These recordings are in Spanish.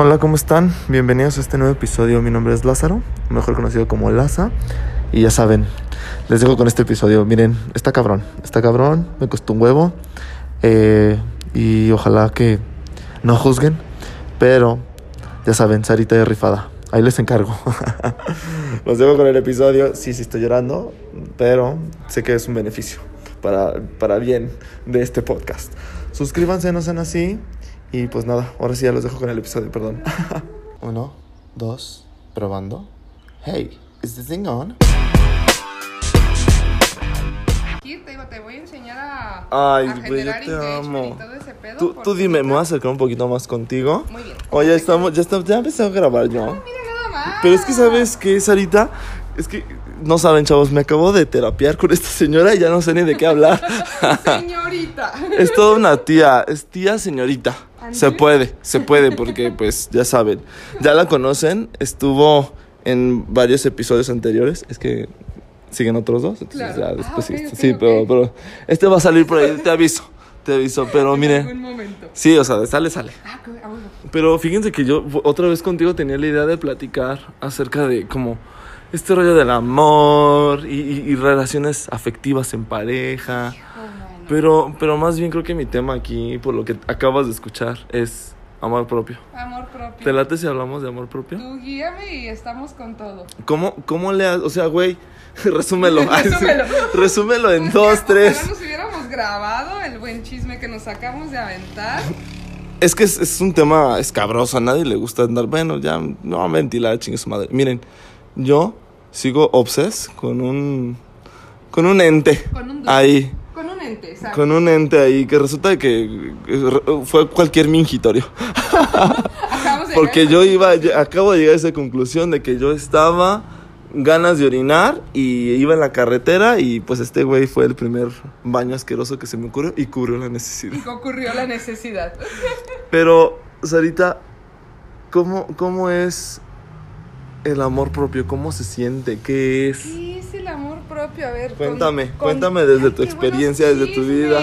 Hola, ¿cómo están? Bienvenidos a este nuevo episodio. Mi nombre es Lázaro, mejor conocido como Laza. Y ya saben, les dejo con este episodio. Miren, está cabrón, está cabrón, me costó un huevo. Eh, y ojalá que no juzguen. Pero, ya saben, Sarita de rifada. Ahí les encargo. Los dejo con el episodio. Sí, sí estoy llorando, pero sé que es un beneficio para, para bien de este podcast. Suscríbanse, no sean así. Y pues nada, ahora sí ya los dejo con el episodio, perdón. Uno, dos, probando. Hey, is this thing on? Aquí te, digo, te voy a enseñar a, Ay, a güey, yo te amo. y todo ese pedo. Tú, tú dime, me voy a acercar un poquito más contigo. Muy bien. Oye, estamos, ya, estamos, ya empecé a grabar yo. Mira nada más. Pero es que, ¿sabes qué, Sarita? Es que, no saben, chavos, me acabo de terapiar con esta señora y ya no sé ni de qué hablar. Señorita. Es toda una tía, es tía señorita. Se puede, se puede, porque pues ya saben. Ya la conocen, estuvo en varios episodios anteriores. Es que siguen otros dos, entonces Claro. ya después Ah, ok, sí. sí, pero, pero este va a salir por ahí, te aviso, te aviso. Pero mire, momento. sí, o sea, sale, sale. Ah. Pero fíjense que yo otra vez contigo tenía la idea de platicar acerca de como este rollo del amor y, y- y relaciones afectivas en pareja. Pero, pero más bien creo que mi tema aquí, por lo que acabas de escuchar, es amor propio. Amor propio. ¿Te late si hablamos de amor propio? Tú guíame y estamos con todo. ¿Cómo, cómo le has, o sea, güey, resúmelo. Resúmelo. Resúmelo en Pues dos, que tres. Ojalá nos hubiéramos grabado el buen chisme que nos sacamos de aventar. Es que es, es un tema escabroso, a nadie le gusta andar, bueno, ya no ventilar, chingue su madre. Miren, yo sigo obses con un, con un ente Con un ahí, Con un ente, ¿sabes? con un ente ahí, que resulta que fue cualquier mingitorio. Porque yo iba, acabo de llegar a esa conclusión de que yo estaba ganas de orinar y iba en la carretera y pues este güey fue el primer baño asqueroso que se me ocurrió y cubrió la necesidad. Y ocurrió la necesidad. Pero, Sarita, ¿cómo, ¿cómo es el amor propio? ¿Cómo se siente? ¿Qué es? ¿Qué es el amor propio? A ver, con- Cuéntame, cuéntame desde tu experiencia, desde tu vida.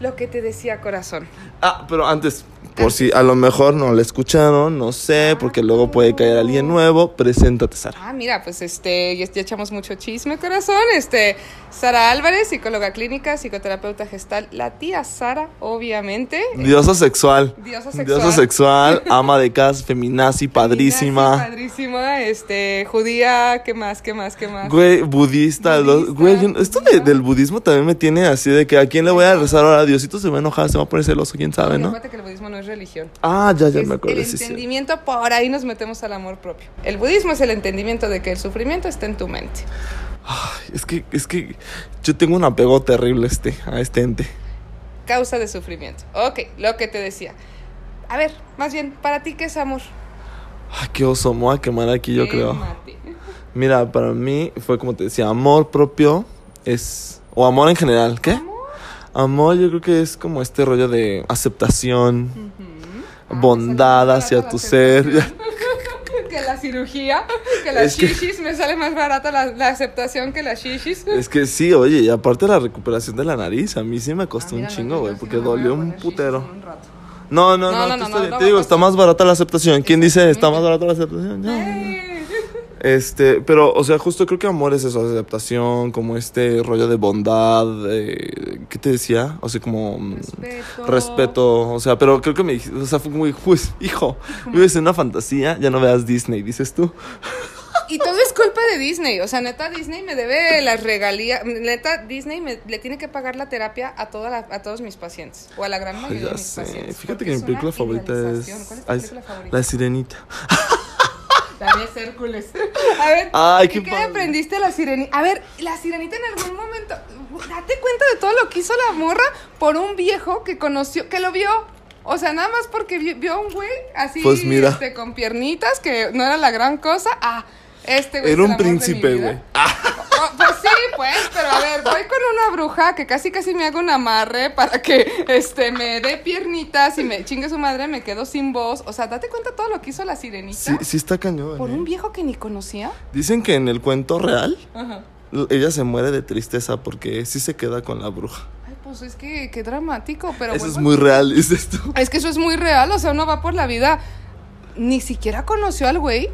Lo que te decía corazón. Ah, pero antes, por si a lo mejor no la escucharon, no sé, porque luego puede caer alguien nuevo, preséntate, Sara. Ah, mira, pues este, ya, ya echamos mucho chisme, corazón. Este, Sara Álvarez, psicóloga clínica, psicoterapeuta gestal. La tía Sara, obviamente. Diosa sexual. Diosa sexual. Diosa sexual, ama de casa, feminazi, padrísima. Feminazi, Padrísima, este, judía, ¿qué más, qué más, qué más? Güey, budista, los- güey, yo- esto de- del budismo también me tiene así de que a quién le voy a rezar ahora, Diosito se va a enojar, se va a poner celoso, quién sabe, ¿no? que el budismo no es religión. Ah, ya, ya es me acuerdo, el sí, sí. entendimiento, por ahí nos metemos al amor propio. El budismo es el entendimiento de que el sufrimiento está en tu mente. Ay, es que, es que yo tengo un apego terrible este, a este ente. Causa de sufrimiento. Ok, lo que te decía. A ver, más bien, ¿para ti qué es amor? Ay, qué oso, me voy a quemar aquí, yo creo. Mira, para mí fue como te decía, amor propio es. O amor en general, ¿qué? ¿Amor? Amor, yo creo que es como este rollo de aceptación, bondad hacia tu ser. que la cirugía, que las Es que- shishis, me sale más barata la, la aceptación que las shishis. Es que sí, oye, y aparte la recuperación de la nariz, a mí sí me costó Ah, un no, chingo, güey, porque dolió un putero. un rato. No, no, No, no, no, no, no, no te digo, está más barata la aceptación. ¿Quién dice está más barata la aceptación? Ay. Este, pero, o sea, justo creo que amor es eso, aceptación, como este rollo de bondad, de, ¿qué te decía? O sea, como mm, Respeto. respeto, o sea, pero creo que me dijiste, o sea, fue muy, pues, hijo, vives en una fantasía, ya no veas Disney, dices tú. Y todo es culpa de Disney. O sea, neta, Disney me debe las regalías. Neta, Disney me, le tiene que pagar la terapia a, toda la- a todos mis pacientes. O a la gran Ay, mayoría de ya mis sé, pacientes. fíjate que mi película favorita es. ¿Cuál es tu película favorita? La Sirenita. De Hércules. A ver, Ay, ¿y qué qué, aprendiste la sirenita? A ver, la sirenita en algún momento. Date cuenta de todo lo que hizo la morra por un viejo que conoció, que lo vio. O sea, nada más porque vi- vio a un güey así Pues mira. este, con piernitas, que no era la gran cosa. Ah, este güey. es Era un príncipe, güey. Oh, pues sí, pues, pero a ver, voy con una bruja que casi casi me hago un amarre para que este me dé piernitas y me chingue su madre, me quedo sin voz. O sea, date cuenta todo lo que hizo la sirenita. Sí, sí está cañón. Por ¿eh? un viejo que ni conocía. Dicen que en el cuento real, Ajá. ella se muere de tristeza porque sí se queda con la bruja. Ay, pues es que qué dramático, pero Eso es muy real, dices tú. Es que eso es muy real, o sea, uno va por la vida ni siquiera conoció al güey.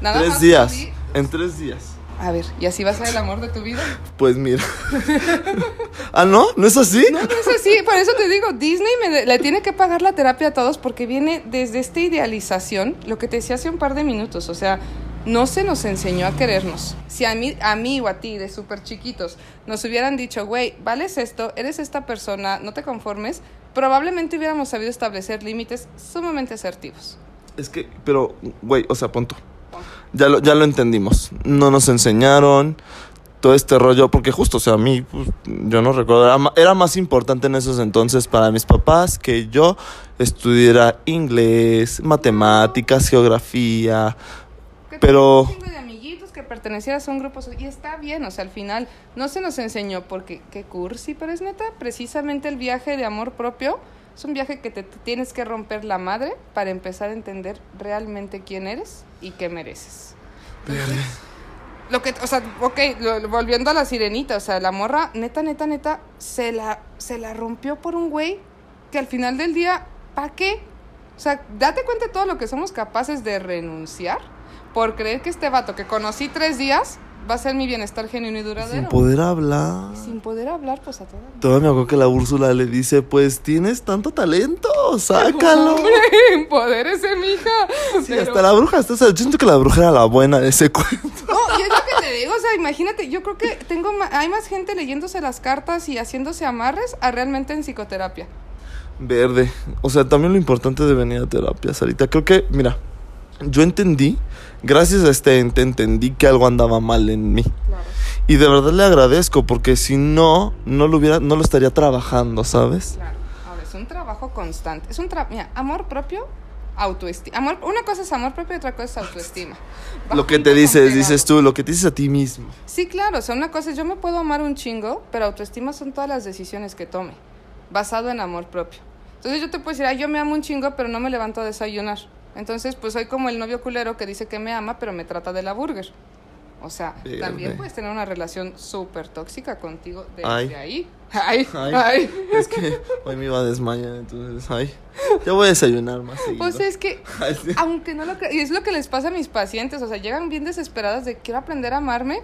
Nada tres más días. En tres días. A ver, ¿y así va a ser el amor de tu vida? Pues mira. ah, ¿no? ¿No es así? No, no es así, por eso te digo, Disney me le tiene que pagar la terapia a todos porque viene desde esta idealización, lo que te decía hace un par de minutos, o sea, no se nos enseñó a querernos. Si a mí, a mí o a ti, de súper chiquitos, nos hubieran dicho, güey, vales esto, eres esta persona, no te conformes, probablemente hubiéramos sabido establecer límites sumamente asertivos. Es que, pero, güey, o sea, punto. Ya lo, ya lo entendimos. No nos enseñaron todo este rollo, porque justo, o sea, a mí, pues, yo no recuerdo, era, era más importante en esos entonces para mis papás que yo estudiara inglés, matemáticas, geografía. Que Pero- un de amiguitos, que pertenecieras a un grupo y está bien, o sea, al final no se nos enseñó porque qué cursi, pero es neta, precisamente el viaje de amor propio es un viaje que te, tienes que romper la madre para empezar a entender realmente quién eres y qué mereces. Lo que, o sea, ok, lo- volviendo a la sirenita, o sea, la morra, neta, neta, neta, se la, se la rompió por un güey que al final del día, ¿pa' qué? O sea, date cuenta de todo lo que somos capaces de renunciar por creer que este vato que conocí tres días va a ser mi bienestar genuino y duradero. Sin poder hablar. Sin poder hablar, pues a toda. Todavía me acuerdo que la Úrsula le dice, pues tienes tanto talento, sácalo. Hombre, empodérese, mija. Sí, Pero- hasta la bruja, hasta, o sea, yo siento que la bruja era la buena de ese cuento. No, y es lo que te digo, o sea, imagínate, yo creo que tengo ma- hay más gente leyéndose las cartas y haciéndose amarres a realmente en psicoterapia. Verde. O sea, también lo importante de venir a terapia, Sarita. Creo que, mira, yo entendí, gracias a este ente, entendí que algo andaba mal en mí. Claro. Y de verdad le agradezco, porque si no, no lo hubiera, no lo estaría trabajando, ¿sabes? Claro. Ahora, es un trabajo constante. Es un trabajo, mira, amor propio, autoestima. Amor, una cosa es amor propio y otra cosa es autoestima. Va Lo que te dices, dices tú, lo que te dices a ti mismo. Sí, claro, o sea, una cosa es yo me puedo amar un chingo, pero autoestima son todas las decisiones que tome, basado en amor propio. Entonces yo te puedo decir, ay, yo me amo un chingo, pero no me levanto a desayunar. Entonces, pues soy como el novio culero que dice que me ama, pero me trata de la burger. O sea, también puedes tener una relación súper tóxica contigo desde Ay. ahí. Ay, ay. Ay, es que hoy me iba a desmayar, entonces, ay, ya voy a desayunar más seguido. Pues es que, Ay, sí. aunque no lo cre- y es lo que les pasa a mis pacientes, o sea, llegan bien desesperadas de quiero aprender a amarme,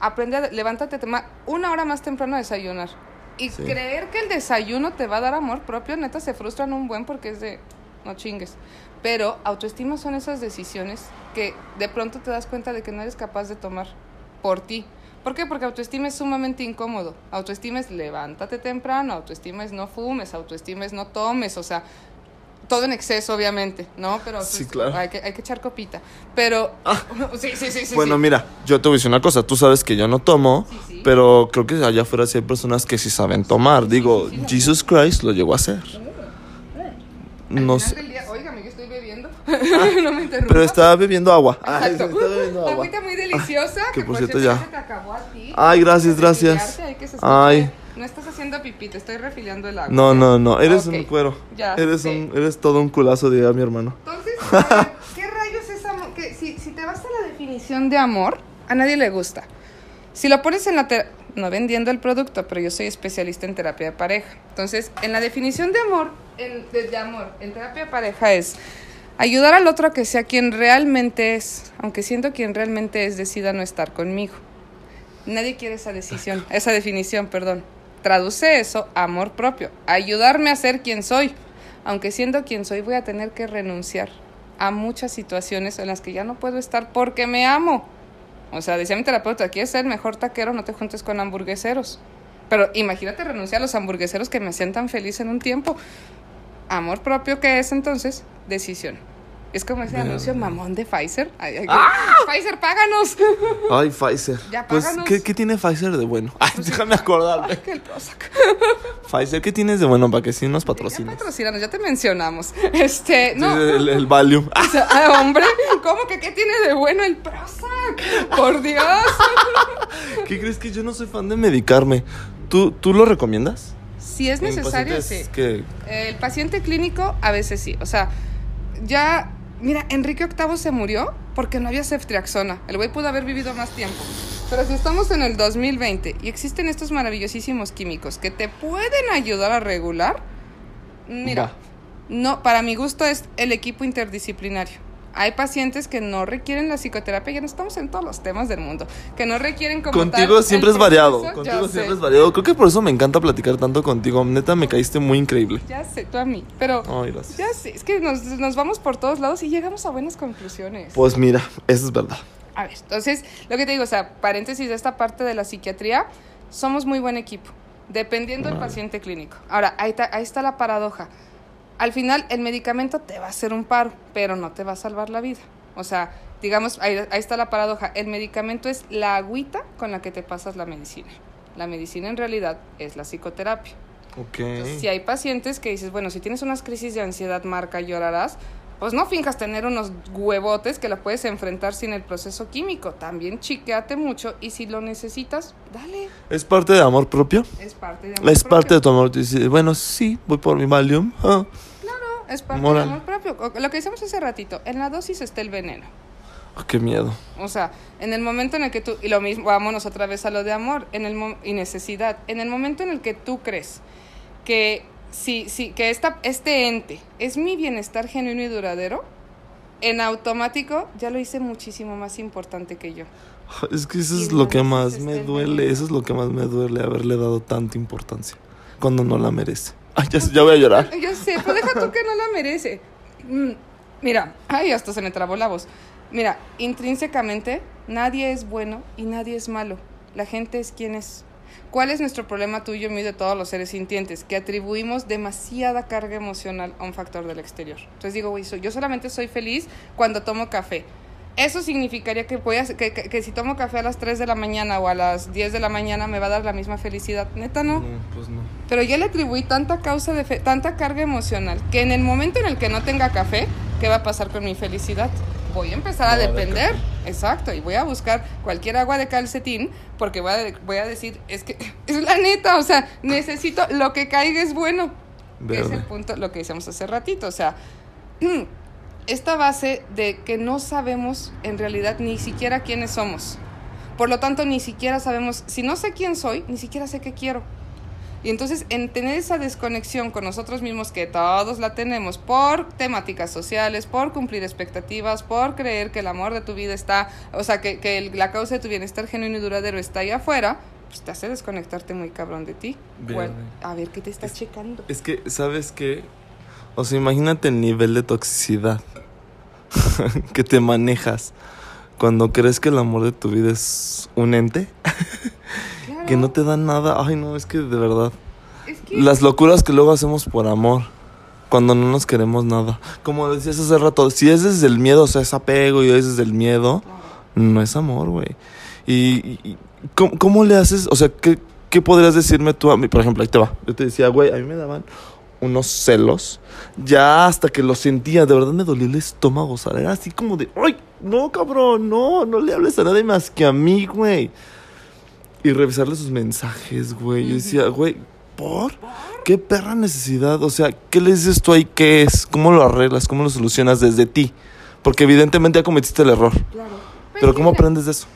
aprende a, levántate tema, una hora más temprano a desayunar. Y Sí. creer que el desayuno te va a dar amor propio, neta, se frustran un buen porque es de, no chingues. Pero autoestima son esas decisiones que de pronto te das cuenta de que no eres capaz de tomar por ti. ¿Por qué? Porque autoestima es sumamente incómodo. Autoestima es levántate temprano, autoestima es no fumes, autoestima es no tomes, o sea, todo en exceso, obviamente, ¿no? Pero Sí, claro. hay, que, hay que echar copita. Pero, sí, sí, sí, sí. bueno, sí. mira, yo te voy a decir una cosa, tú sabes que yo no tomo, Sí, sí. pero creo que allá afuera sí hay personas que sí saben tomar. Digo, Jesus Christ lo llegó a hacer. No sé. del día, óigame, yo estoy bebiendo. no me interrumpas. Pero estaba bebiendo agua. Ay, Exacto. estaba bebiendo agua. Agüita muy deliciosa. que que por cierto cierto ya. ya se te acabó a ti. Ay, gracias, gracias. Ay. No estás haciendo pipí, te estoy refiliando el agua. No, no, no, eres un cuero. Ya Eres un, eres todo un culazo, diría mi hermano. Entonces, ¿qué rayos es amor? Que si, si te vas a la definición de amor, a nadie le gusta. Si lo pones en la... no vendiendo el producto, pero yo soy especialista en terapia de pareja. Entonces, en la definición de amor, en, de, de amor, en terapia de pareja es ayudar al otro a que sea quien realmente es, aunque siendo quien realmente es, decida no estar conmigo. Nadie quiere esa decisión, esa definición, perdón. Traduce eso a amor propio, ayudarme a ser quien soy. Aunque siendo quien soy, voy a tener que renunciar a muchas situaciones en las que ya no puedo estar porque me amo. O sea, decía mi terapeuta, quieres ser el mejor taquero, no te juntes con hamburgueseros. Pero imagínate renunciar a los hamburgueseros que me hacían tan feliz en un tiempo. Amor propio, ¿qué es entonces? Decisión. Es como ese anuncio mamón de Pfizer. Ay, ay, Pfizer, páganos. Ay, Pfizer. Ya, pues, páganos. ¿qué, qué tiene Pfizer de bueno? Ay, déjame acordarme. que el Prozac. Pfizer, ¿qué tienes de bueno para que sí nos Ya patrocines? patrocínanos, ya te mencionamos. Este, no. El, el Valium. O sea, ah, hombre, ¿cómo que qué tiene de bueno el Prozac? Por Dios. ¿Qué crees que yo no soy fan de medicarme? ¿Tú, tú lo recomiendas? Si es necesario, sí. que El paciente clínico a veces sí. O sea, ya. Mira, Enrique VIII se murió porque no había ceftriaxona. El güey pudo haber vivido más tiempo. Pero si estamos en el 2020 y existen estos maravillosísimos químicos que te pueden ayudar a regular, mira, no, para mi gusto es el equipo interdisciplinario. Hay pacientes que no requieren la psicoterapia, ya no estamos en todos los temas del mundo, que no requieren como Contigo tal siempre es variado. Ya Contigo sé. siempre es variado. Creo que por eso me encanta platicar tanto contigo. Neta, me caíste muy increíble. Ya sé, tú a mí, pero Ay, gracias. ya sé, es que nos, nos vamos por todos lados y llegamos a buenas conclusiones. Pues mira, eso es verdad. A ver, entonces, lo que te digo, o sea, paréntesis de esta parte de la psiquiatría, somos muy buen equipo, dependiendo del paciente clínico. Ahora, ahí, ta- ahí está la paradoja. Al final, el medicamento te va a hacer un paro, pero no te va a salvar la vida. O sea, digamos, ahí, ahí está la paradoja. El medicamento es la agüita con la que te pasas la medicina. La medicina en realidad es la psicoterapia. Ok. Entonces, si hay pacientes que dices, bueno, si tienes unas crisis de ansiedad, marca, llorarás, pues no finjas tener unos huevotes que la puedes enfrentar sin el proceso químico. También chiqueate mucho y si lo necesitas, dale. ¿Es parte de amor propio? Es parte de Es parte propio. de tu amor. Dices, bueno, sí, voy por mi Valium. Ah. Es parte moral. de amor propio. Lo que decíamos hace ratito, en la dosis está el veneno. Ah, qué miedo. O sea, en el momento en el que tú, y lo mismo, vámonos otra vez a lo de amor en el y necesidad, en el momento en el que tú crees que, si, si, que esta, este ente es mi bienestar genuino y duradero, en automático ya lo hice muchísimo más importante que yo. Es que eso Y es lo que más me este duele. veneno. Eso es lo que más me duele, haberle dado tanta importancia. Cuando no la merece. Ay, ya, ya voy a llorar. Yo sé, pero deja tú que no la merece. Mm, Mira, ay, hasta se me trabó la voz. Mira, intrínsecamente nadie es bueno y nadie es malo. La gente es quien es. ¿Cuál es nuestro problema tuyo, mío y de todos los seres sintientes? Que atribuimos demasiada carga emocional a un factor del exterior. Entonces digo, güey, yo solamente soy feliz cuando tomo café. Eso significaría que, voy a, que, que- que si tomo café a las 3 de la mañana o a las 10 de la mañana me va a dar la misma felicidad. Neta, no. pues no. Pero ya le atribuí tanta causa de fe- tanta carga emocional que en el momento en el que no tenga café, ¿qué va a pasar con mi felicidad? Voy a empezar a No depender. Exacto, y voy a buscar cualquier agua de calcetín porque voy a, voy a decir, es que es la neta, o sea, necesito lo que caiga es bueno. Es el punto, lo que decíamos hace ratito, o sea, esta base de que no sabemos en realidad ni siquiera quiénes somos. Por lo tanto, ni siquiera sabemos, si no sé quién soy, ni siquiera sé qué quiero. Y entonces, en tener esa desconexión con nosotros mismos, que todos la tenemos por temáticas sociales, por cumplir expectativas, por creer que el amor de tu vida está, o sea, que, que el- la causa de tu bienestar genuino y duradero está ahí afuera, pues te hace desconectarte muy cabrón de ti. Bueno, a ver qué te está checando. Es que, ¿sabes qué? O sea, imagínate el nivel de toxicidad que te manejas cuando crees que el amor de tu vida es un ente Claro, que no te da nada. Ay, no, es que de verdad. es que- Las locuras que luego hacemos por amor. Cuando no nos queremos nada. Como decías hace rato, si es desde el miedo, o sea, es apego y es desde el miedo, no es amor, güey. Y, y- y ¿cómo, cómo le haces? O sea, ¿qué, ¿qué podrías decirme tú a mí? Por ejemplo, ahí te va. Yo te decía, güey, a mí me daban unos celos. Ya hasta que lo sentía, de verdad me dolía el estómago. O sea, era así como de, ¡ay! No, cabrón, no, no le hables a nadie más que a mí, güey. Y revisarle sus mensajes, güey. Yo decía, güey, ¿por? ¿Qué perra necesidad? O sea, ¿qué le dices tú ahí? ¿Qué es? ¿Cómo lo arreglas? ¿Cómo lo solucionas desde ti? Porque evidentemente ya cometiste el error. Claro. Pero ¿cómo aprendes de eso?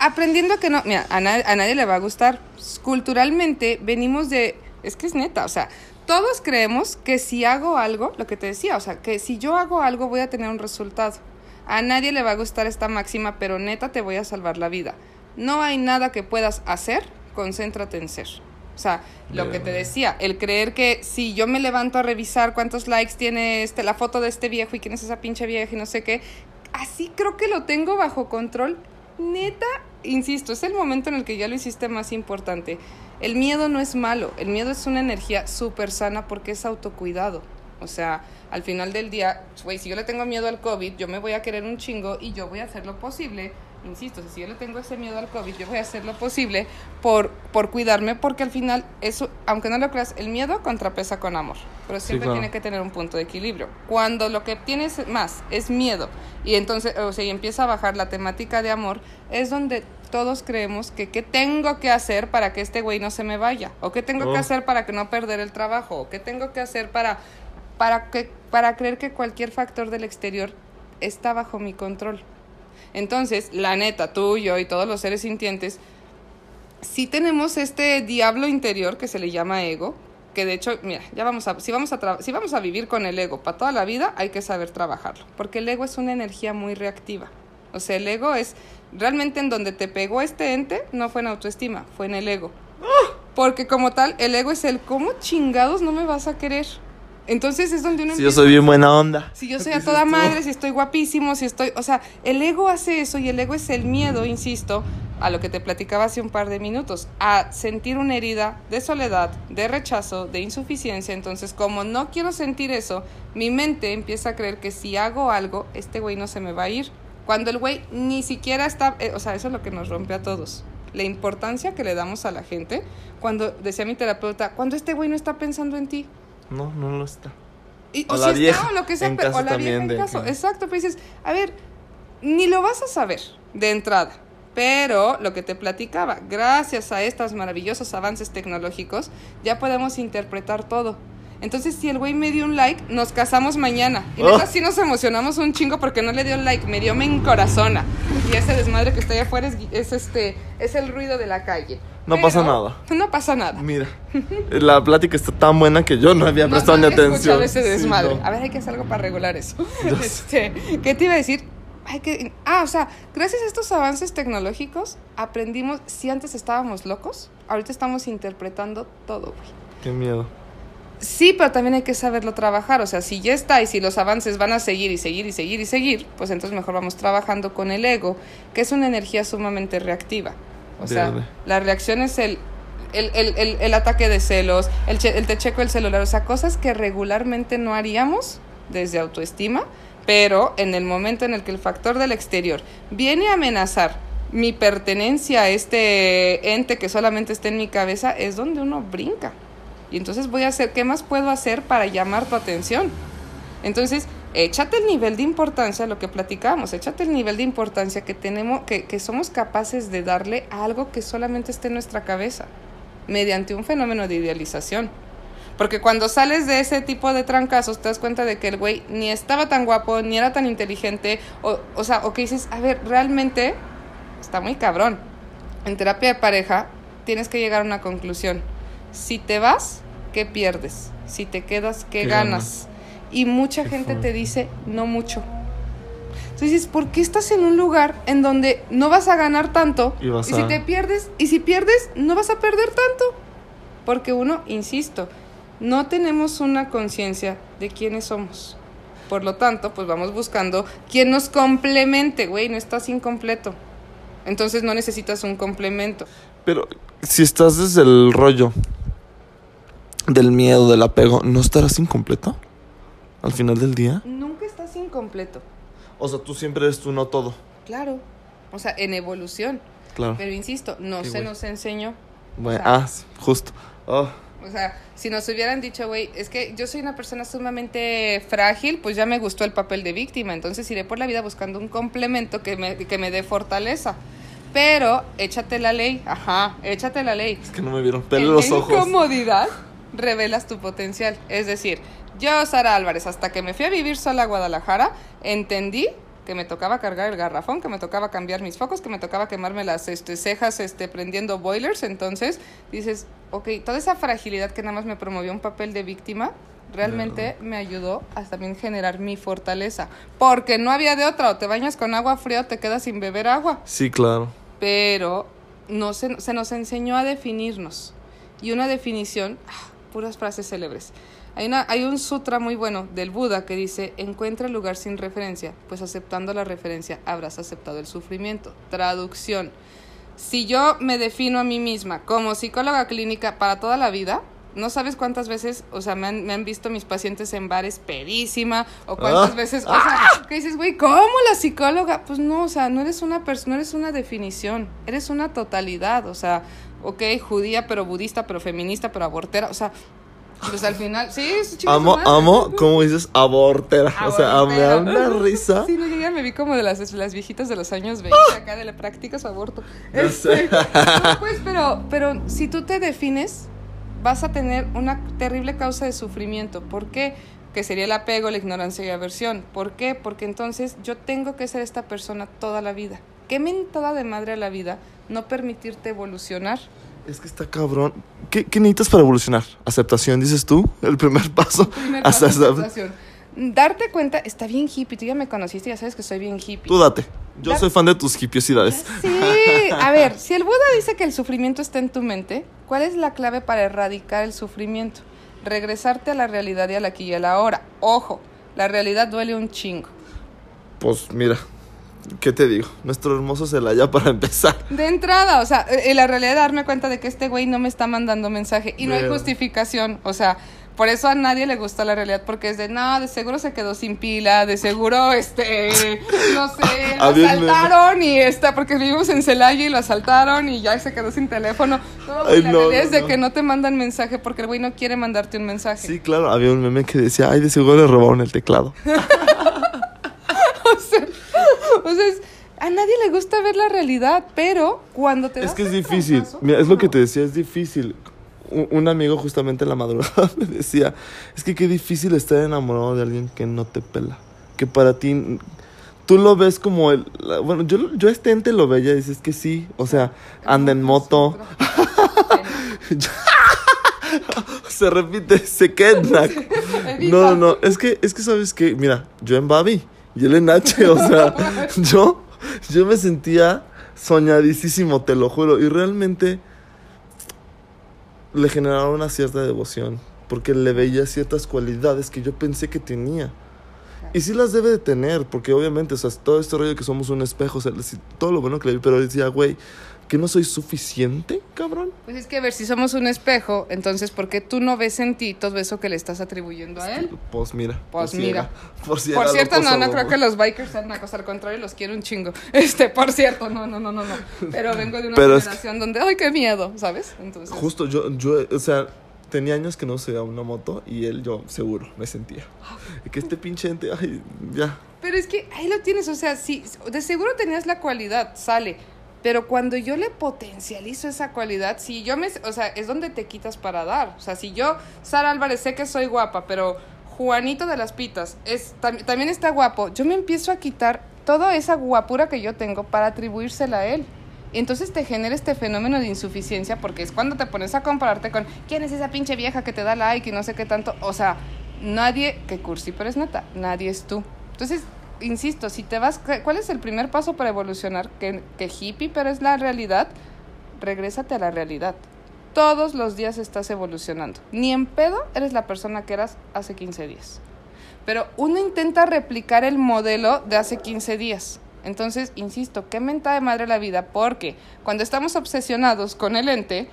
aprendiendo que no, mira, a, na- a nadie le va a gustar. Culturalmente venimos de, es que es neta, o sea, todos creemos que si hago algo, lo que te decía, o sea, que si yo hago algo voy a tener un resultado. A nadie le va a gustar esta máxima, pero neta te voy a salvar la vida. No hay nada que puedas hacer, concéntrate en ser. O sea, lo que te decía, el creer que si yo me levanto a revisar cuántos likes tiene este, la foto de este viejo y quién es esa pinche vieja y no sé qué, así creo que lo tengo bajo control. Neta, insisto, es el momento en el que ya lo hiciste más importante. El miedo no es malo, el miedo es una energía súper sana porque es autocuidado. O sea, al final del día, güey, si yo le tengo miedo al COVID, yo me voy a querer un chingo y yo voy a hacer lo posible. Insisto, si yo le tengo ese miedo al COVID, yo voy a hacer lo posible por, por cuidarme, porque al final, eso, aunque no lo creas, el miedo contrapesa con amor. Pero siempre claro. tiene que tener un punto de equilibrio. Cuando lo que tienes más es miedo y entonces, o sea, y empieza a bajar la temática de amor, es donde todos creemos que qué tengo que hacer para que este güey no se me vaya, o qué tengo que Oh. hacer para que no perder el trabajo, o qué tengo que hacer para, para, que, para creer que cualquier factor del exterior está bajo mi control. Entonces, la neta, tú, yo y todos los seres sintientes, sí tenemos este diablo interior que se le llama ego, que de hecho, mira, ya vamos a, si vamos a, si vamos a vivir con el ego para toda la vida, hay que saber trabajarlo, porque el ego es una energía muy reactiva. O sea, el ego es realmente en donde te pegó este ente, no fue en autoestima, fue en el ego. Porque como tal, el ego es el cómo chingados no me vas a querer. Entonces es donde uno Si yo soy bien buena onda. si yo soy a toda tú. madre, si estoy guapísimo, si estoy, o sea, el ego hace eso y el ego es el miedo, insisto, a lo que te platicaba hace un par de minutos, a sentir una herida de soledad, de rechazo, de insuficiencia. Entonces, como no quiero sentir eso, mi mente empieza a creer que si hago algo, este güey no se me va a ir. Cuando el güey ni siquiera está, eh, o sea, eso es lo que nos rompe a todos. La importancia que le damos a la gente, cuando decía mi terapeuta, cuando este güey no está pensando en ti, No, no lo está. y- O o, la si vieja, está, o lo que sea, en pero- caso o la vieja en de caso. que- Exacto, pues dices, a ver, ni lo vas a saber de entrada. Pero lo que te platicaba, gracias a estos maravillosos avances tecnológicos, ya podemos interpretar todo. Entonces, si el güey me dio un like, nos casamos mañana. Y Oh. neta, sí nos emocionamos un chingo porque no le dio like, me dio me encorazona. Y ese desmadre que está allá afuera es, es este, es el ruido de la calle. No Pero pasa nada. No pasa nada. Mira, la plática está tan buena que yo no había No, prestado no ni había atención. ese Sí, desmadre. no. A ver, hay que hacer algo para regular eso. Este, ¿Qué te iba a decir? Hay que, ah, o sea, gracias a estos avances tecnológicos aprendimos, si antes estábamos locos, ahorita estamos interpretando todo, güey. Qué miedo. Sí, pero también hay que saberlo trabajar. O sea, si ya está y si los avances van a seguir y seguir y seguir y seguir, pues entonces mejor vamos trabajando con el ego, que es una energía sumamente reactiva. O sea, Verde. la reacción es el, el, el, el, el ataque de celos, el, che- el te checo el celular, o sea, cosas que regularmente no haríamos desde autoestima, pero en el momento en el que el factor del exterior viene a amenazar mi pertenencia a este ente que solamente está en mi cabeza, es donde uno brinca. Y entonces voy a hacer, ¿qué más puedo hacer para llamar tu atención? Entonces, échate el nivel de importancia, lo que platicábamos, échate el nivel de importancia que tenemos, que, que somos capaces de darle a algo que solamente esté en nuestra cabeza, mediante un fenómeno de idealización. Porque cuando sales de ese tipo de trancazos, te das cuenta de que el güey ni estaba tan guapo, ni era tan inteligente, o, o sea, o que dices, a ver, realmente está muy cabrón. En terapia de pareja tienes que llegar a una conclusión. Si te vas, ¿qué pierdes? Si te quedas, ¿qué, ¿Qué ganas? ganas? Y mucha Qué gente te dice, no mucho. Entonces dices, ¿por qué estás en un lugar en donde no vas a ganar tanto? Y vas si a- te pierdes, y si pierdes, no vas a perder tanto. Porque uno, insisto, no tenemos una conciencia de quiénes somos. Por lo tanto, pues vamos buscando quien nos complemente, güey, no estás incompleto. Entonces no necesitas un complemento. Pero si estás desde el rollo del miedo, del apego, ¿no estarás incompleto? Al final del día. Nunca estás incompleto. O sea, tú siempre eres tú, no todo. Claro. O sea, en evolución. Claro. Pero insisto, no Qué se güey. nos enseñó. Bueno, o sea- ah, sí, justo. Oh, O sea, si nos hubieran dicho, güey, es que yo soy una persona sumamente frágil, pues ya me gustó el papel de víctima. Entonces iré por la vida buscando un complemento que me, que me dé fortaleza. Pero échate la ley, ajá, échate la ley. es que no me vieron. Los ojos. incomodidad revelas tu potencial. Es decir, yo, Sara Álvarez, hasta que me fui a vivir sola a Guadalajara, entendí que me tocaba cargar el garrafón, que me tocaba cambiar mis focos, que me tocaba quemarme las este, cejas este, prendiendo boilers. Entonces dices, ok, toda esa fragilidad que nada más me promovió un papel de víctima, realmente me ayudó a también generar mi fortaleza. Porque no había de otra, o te bañas con agua fría o te quedas sin beber agua Sí, claro. pero no se, se nos enseñó a definirnos. Y una definición, ah, puras frases célebres. Hay, una, hay un sutra muy bueno del Buda que dice, encuentra el lugar sin referencia, pues aceptando la referencia habrás aceptado el sufrimiento. Traducción. Si yo me defino a mí misma como psicóloga clínica para toda la vida, no sabes cuántas veces, o sea, me han, me han visto mis pacientes en bares pedísima, o cuántas Ah. veces, o sea, que dices, güey, ¿cómo la psicóloga? Pues no, o sea, no eres una persona, no eres una definición, eres una totalidad, o sea, ok, judía, pero budista, pero feminista, pero abortera, o sea, pues al final, sí, es Amo, amo, como dices, abortera. O sea, me da una risa. Sí, no, yo ya me vi como de las, las viejitas de los años 20, acá de la práctica su aborto. Este, no, pues, pero, pero si tú te defines, vas a tener una terrible causa de sufrimiento. ¿Por qué? Que sería el apego, la ignorancia y aversión. ¿Por qué? Porque entonces yo tengo que ser esta persona toda la vida. ¿Qué mentada de madre a la vida no permitirte evolucionar? Es que está cabrón. ¿Qué, qué necesitas para evolucionar? Aceptación, dices tú. El primer paso. Primer paso, Hasta- aceptación. Darte cuenta, está bien hippie. Tú ya me conociste, ya sabes que soy bien hippie. Tú date. Yo soy fan de tus hipiosidades. Sí, a ver, si el Buda dice que el sufrimiento está en tu mente, ¿cuál es la clave para erradicar el sufrimiento? Regresarte a la realidad y al aquí y a la ahora. Ojo, la realidad duele un chingo. Pues mira, ¿qué te digo? Nuestro hermoso Celaya para empezar. De entrada, o sea, en la realidad darme cuenta de que este güey no me está mandando mensaje y no hay justificación, o sea, por eso a nadie le gusta la realidad porque es de, no, de seguro se quedó sin pila, de seguro, este, no sé, lo asaltaron y está, porque vivimos en Celaya y lo asaltaron y ya se quedó sin teléfono. No, Ay, la no, realidad no, es de que no te mandan mensaje porque el güey no quiere mandarte un mensaje. Sí, claro, había un meme que decía, ay, de seguro le robaron el teclado. o sea, o sea, es- a nadie le gusta ver la realidad, pero cuando te Es das que es difícil. trancazo- Mira, es lo que te decía, es difícil. Un, un amigo justamente en la madrugada me decía, es que qué difícil estar enamorado de alguien que no te pela. Que para ti, tú lo ves como el... la- bueno, yo, yo este ente lo veía y dices que sí. O sea, anda en moto. Se repite, se queda. No, no, no. Es que, es que sabes que, mira, yo en Babi y él en H, o sea, yo, yo me sentía soñadísimo, te lo juro. Y realmente le generaba una cierta devoción. Porque le veía ciertas cualidades que yo pensé que tenía. Y sí las debe de tener, porque obviamente, o sea, todo este rollo que somos un espejo, todo lo bueno que le vi, pero decía, güey, que no soy suficiente, cabrón. Pues es que a ver, si somos un espejo, entonces ¿por qué tú no ves en ti todo eso que le estás atribuyendo a él? Pues mira. Pues ciega, mira. Por, ciega, Por cierto, no, no creo que los bikers sean una cosa al contrario, los quiero un chingo. Este, por cierto, no, no, no, no, no. Pero vengo de una Pero es generación donde, ay, qué miedo, ¿sabes? Entonces, Justo, yo, yo, o sea, tenía años que no subía una moto y él, yo, seguro, me sentía. Y que este pinche ente, ay, ya. Pero es que ahí lo tienes, o sea, sí, de seguro tenías la cualidad, sale. Pero cuando yo le potencializo esa cualidad, si yo me, o sea, es donde te quitas para dar. O sea, si yo, Sara Álvarez, sé que soy guapa, pero Juanito de las Pitas es, tam- también está guapo, yo me empiezo a quitar toda esa guapura que yo tengo para atribuírsela a él. Entonces te genera este fenómeno de insuficiencia porque es cuando te pones a compararte con quién es esa pinche vieja que te da like y no sé qué tanto. O sea, nadie, que cursi, pero es neta, nadie es tú. Entonces, insisto, si te vas, ¿cu- ¿cuál es el primer paso para evolucionar? Que, que hippie, pero es la realidad. Regrésate a la realidad. Todos los días estás evolucionando. Ni en pedo eres la persona que eras hace 15 días. Pero uno intenta replicar el modelo de hace 15 días. Entonces, insisto, qué menta de madre la vida, porque cuando estamos obsesionados con el ente,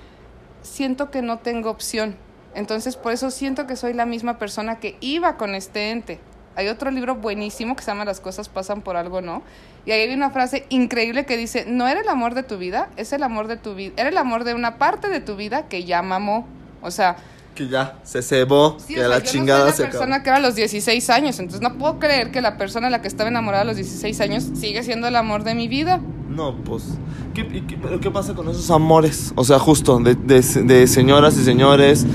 siento que no tengo opción. Entonces, por eso siento que soy la misma persona que iba con este ente. Hay otro libro buenísimo que se llama Las cosas pasan por algo, ¿no? Y ahí hay una frase increíble que dice, no era el amor de tu vida, es el amor de tu vida, era el amor de una parte de tu vida que ya mamó. O sea, Que ya, se cebó, Sí, que o sea, la yo chingada no soy se la acabó. persona que era a los 16 años, entonces no puedo creer que la persona a la que estaba enamorada a los 16 años sigue siendo el amor de mi vida. No, pues, ¿qué, qué, pero qué pasa con esos amores? O sea, justo, de, de, de señoras y señores.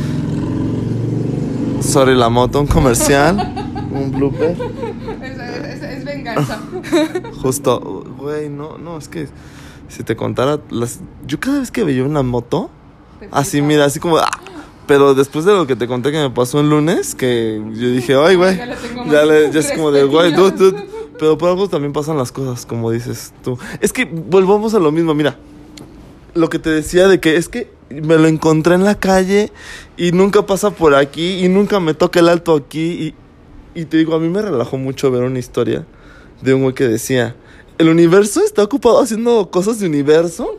Sorry, la moto, un comercial, un blooper. Es, es- es venganza. Justo, güey, no, no, es que si te contara las... Yo cada vez que veía una moto, así, mira, así como... ¡ah! Pero después de lo que te conté que me pasó el lunes, que yo dije, ay, güey, Ya ya, le- ya es como de, güey, dude, respetillo". dude. Pero por algo también pasan las cosas, como dices tú. Es que volvamos a lo mismo, mira. Lo que te decía de que es que me lo encontré en la calle y nunca pasa por aquí y nunca me toca el alto aquí. Y, y te digo, a mí me relajó mucho ver una historia de un güey que decía, el universo está ocupado haciendo cosas de universo.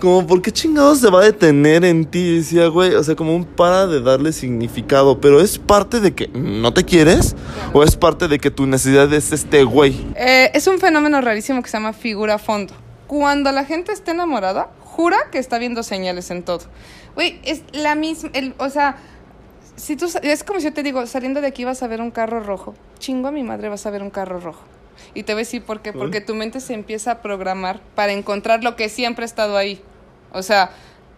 Como, ¿por qué chingados se va a detener en ti? Decía, güey, o sea, como un para de darle significado. Pero es parte de que no te quieres o es parte de que tu necesidad es este güey. Eh, es un fenómeno rarísimo que se llama figura fondo. Cuando la gente está enamorada, jura que está viendo señales en todo. Güey, es la misma, el, o sea, si tú, es como si yo te digo, saliendo de aquí vas a ver un carro rojo. Chingo a mi madre vas a ver un carro rojo. Y te voy a decir por qué. Porque tu mente se empieza a programar para encontrar lo que siempre ha estado ahí. O sea,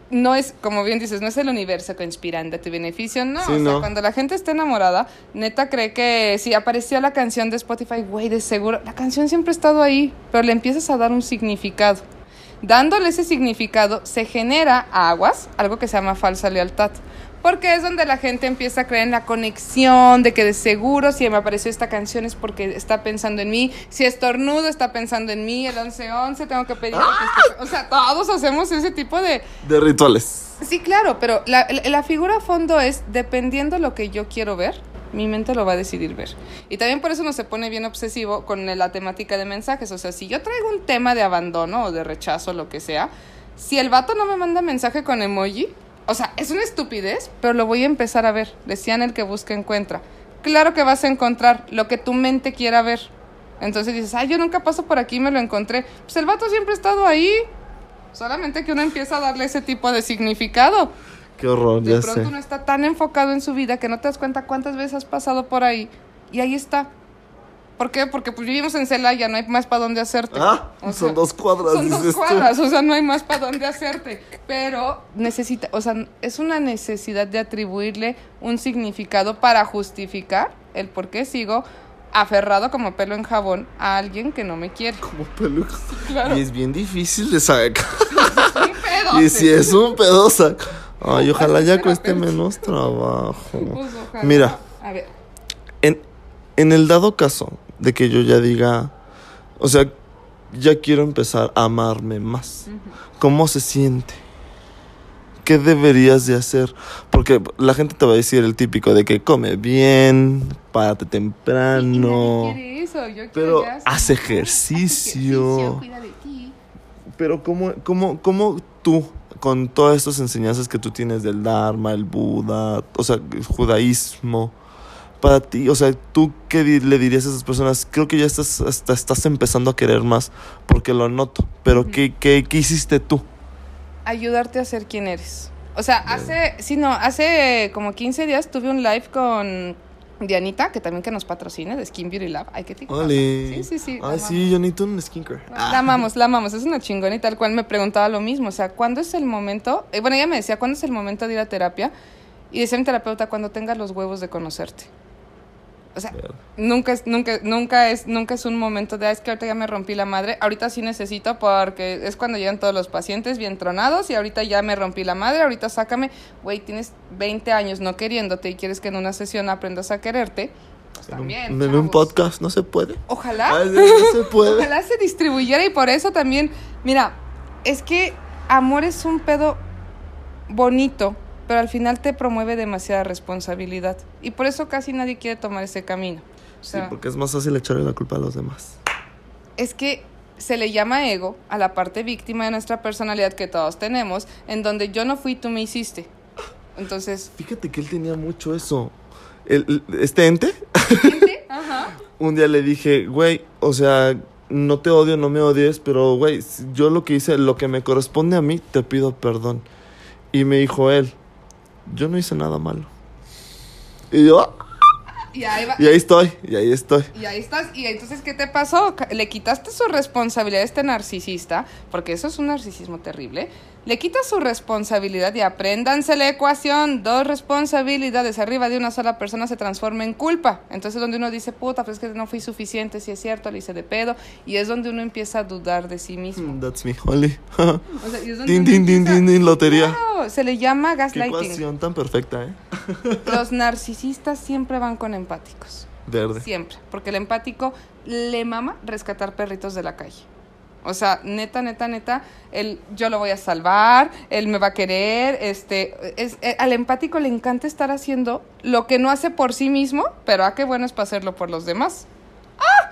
no es, como bien dices, no es el universo conspirando a tu beneficio, no. Sí, o sea, no. cuando la gente está enamorada, neta cree que si apareció la canción de Spotify, güey, de seguro, la canción siempre ha estado ahí, pero le empiezas a dar un significado. dándole ese significado, se genera aguas, algo que se llama falsa lealtad. Porque es donde la gente empieza a creer en la conexión, de que de seguro si me apareció esta canción es porque está pensando en mí, si estornudo está pensando en mí, el 1111 tengo que pedir... O sea, todos hacemos ese tipo de... De rituales. Sí, claro, pero la, la- figura a fondo es dependiendo lo que yo quiero ver, mi mente lo va a decidir ver. Y también por eso no se pone bien obsesivo con la temática de mensajes. O sea, si yo traigo un tema de abandono o de rechazo, lo que sea, si el vato no me manda mensaje con emoji, o sea, es una estupidez, pero lo voy a empezar a ver. Decían el que busca encuentra. Claro que vas a encontrar lo que tu mente quiera ver. Entonces dices, ay, yo nunca paso por aquí y me lo encontré. Pues el vato siempre ha estado ahí. Solamente que uno empieza a darle ese tipo de significado. Qué horror, De ya pronto sé. uno está tan enfocado en su vida que no te das cuenta cuántas veces has pasado por ahí. Y ahí está. ¿Por qué? Porque pues vivimos en Celaya, no hay más para dónde hacerte. Ah, O son sea, dos cuadras, Son dos tú. cuadras, o sea, no hay más para dónde hacerte. Pero necesita, o sea, es una necesidad de atribuirle un significado para justificar el por qué sigo aferrado como pelo en jabón a alguien que no me quiere. Como peluca. Claro. Y es bien difícil de sacar. Y si es un pedosa. Ay, ojalá ya cueste menos trabajo. Pues, ojalá. Mira. A ver. En, en el dado caso de que yo ya diga, o sea, ya quiero empezar a amarme más, ¿cómo se siente? ¿Qué deberías de hacer? Porque la gente te va a decir el típico de que come bien, párate temprano, quiere eso, yo quiero pero haz ejercicio. cuida de ti. Pero ¿cómo, cómo, cómo tú, con todas estas enseñanzas que tú tienes del Dharma, el Buda, o sea, el judaísmo, para ti, o sea, tú qué le dirías a esas personas? Creo que ya estás, hasta estás empezando a querer más, porque lo noto. Pero ¿qué, qué, qué hiciste tú? Ayudarte a ser quien eres. O sea, hace, sí, no, hace como 15 días tuve un live con Dianita, que también que nos patrocina, de Skin Beauty Lab. Ay, qué tico. Sí, sí, sí. Ay, sí, yo necesito un skincare. La amamos, la amamos, es una chingona y tal cual me preguntaba lo mismo, o sea, ¿cuándo es el momento? eh, bueno, ella me decía, ¿cuándo es el momento de ir a terapia? Y decía mi terapeuta, cuando tengas los huevos de conocerte. O sea, nunca es, nunca, nunca es, nunca es un momento de, "Ah, es que ahorita ya me rompí la madre, ahorita sí necesito porque es cuando llegan todos los pacientes bien tronados y ahorita ya me rompí la madre, ahorita sácame, güey, tienes 20 años no queriéndote y quieres que en una sesión aprendas a quererte, pues también. En un podcast no se puede. Ojalá. Ay, no se puede. Ojalá se distribuyera y por eso también, mira, es que amor es un pedo bonito, pero al final te promueve demasiada responsabilidad. Y por eso casi nadie quiere tomar ese camino. O Sí, porque es más fácil echarle la culpa a los demás. es que se le llama ego a la parte víctima de nuestra personalidad que todos tenemos, en donde yo no fui, tú me hiciste. Entonces, Fíjate que él tenía mucho eso. El- este ente, ajá. un día le dije, güey, o sea, no te odio, no me odies, pero, güey, yo lo que hice, lo que me corresponde a mí, te pido perdón. Y me dijo él, yo no hice nada malo. Y yo, "Ah". Y ahí va. y ahí estoy, y ahí estoy. Y ahí estás. Y entonces, ¿qué te pasó? Le quitaste su responsabilidad a este narcisista, porque eso es un narcisismo terrible. Le quitas su responsabilidad y apréndanse la ecuación. Dos responsabilidades arriba de una sola persona se transforma en culpa. Entonces, donde uno dice, puta, pues es que no fui suficiente, si es cierto, le hice de pedo. Y es donde uno empieza a dudar de sí mismo. Mm, That's me, Oli. O sea, y es donde din, din, din, empieza- din, din, lotería. Claro, se le llama Qué gaslighting. ecuación tan perfecta, ¿eh? Los narcisistas siempre van con empáticos. Verde. Siempre, porque el empático le mama rescatar perritos de la calle. O sea, neta, neta, neta, él, yo lo voy a salvar, él me va a querer, este, es, eh, al empático le encanta estar haciendo lo que no hace por sí mismo, pero ah, qué bueno es para hacerlo por los demás. ¡Ah!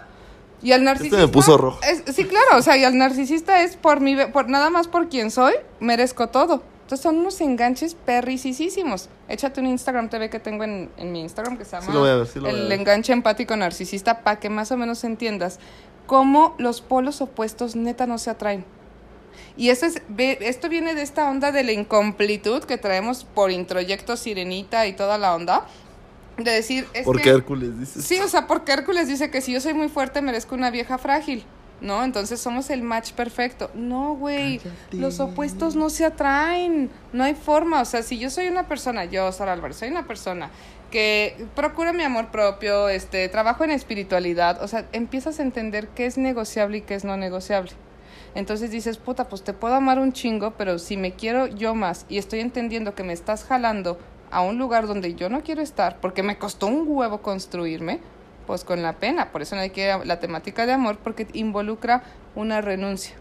Y al narcisista... Este me puso rojo. es- sí, claro, o sea, y al narcisista es por mi, por nada más por quien soy, merezco todo. Entonces son unos enganches perricisísimos. Échate un Instagram TV que tengo en, en mi Instagram que se llama Sí lo voy a ver, sí lo voy a El enganche empático narcisista para que más o menos entiendas cómo los polos opuestos neta no se atraen. Y eso es, ve- esto viene de esta onda de la incompletud que traemos por introyecto Sirenita y toda la onda. De decir, es Porque que- Hércules dices. Sí, o sea, porque Hércules dice que si yo soy muy fuerte merezco una vieja frágil, ¿no? Entonces somos el match perfecto. No, güey, los opuestos no se atraen, no hay forma. O sea, si yo soy una persona, yo, Sara Álvarez, soy una persona que procura mi amor propio, este, trabajo en espiritualidad, o sea, empiezas a entender qué es negociable y qué es no negociable. Entonces dices, puta, pues te puedo amar un chingo, pero si me quiero yo más y estoy entendiendo que me estás jalando a un lugar donde yo no quiero estar, porque me costó un huevo construirme, pues con la pena. Por eso no hay que la temática de amor, porque involucra una renuncia.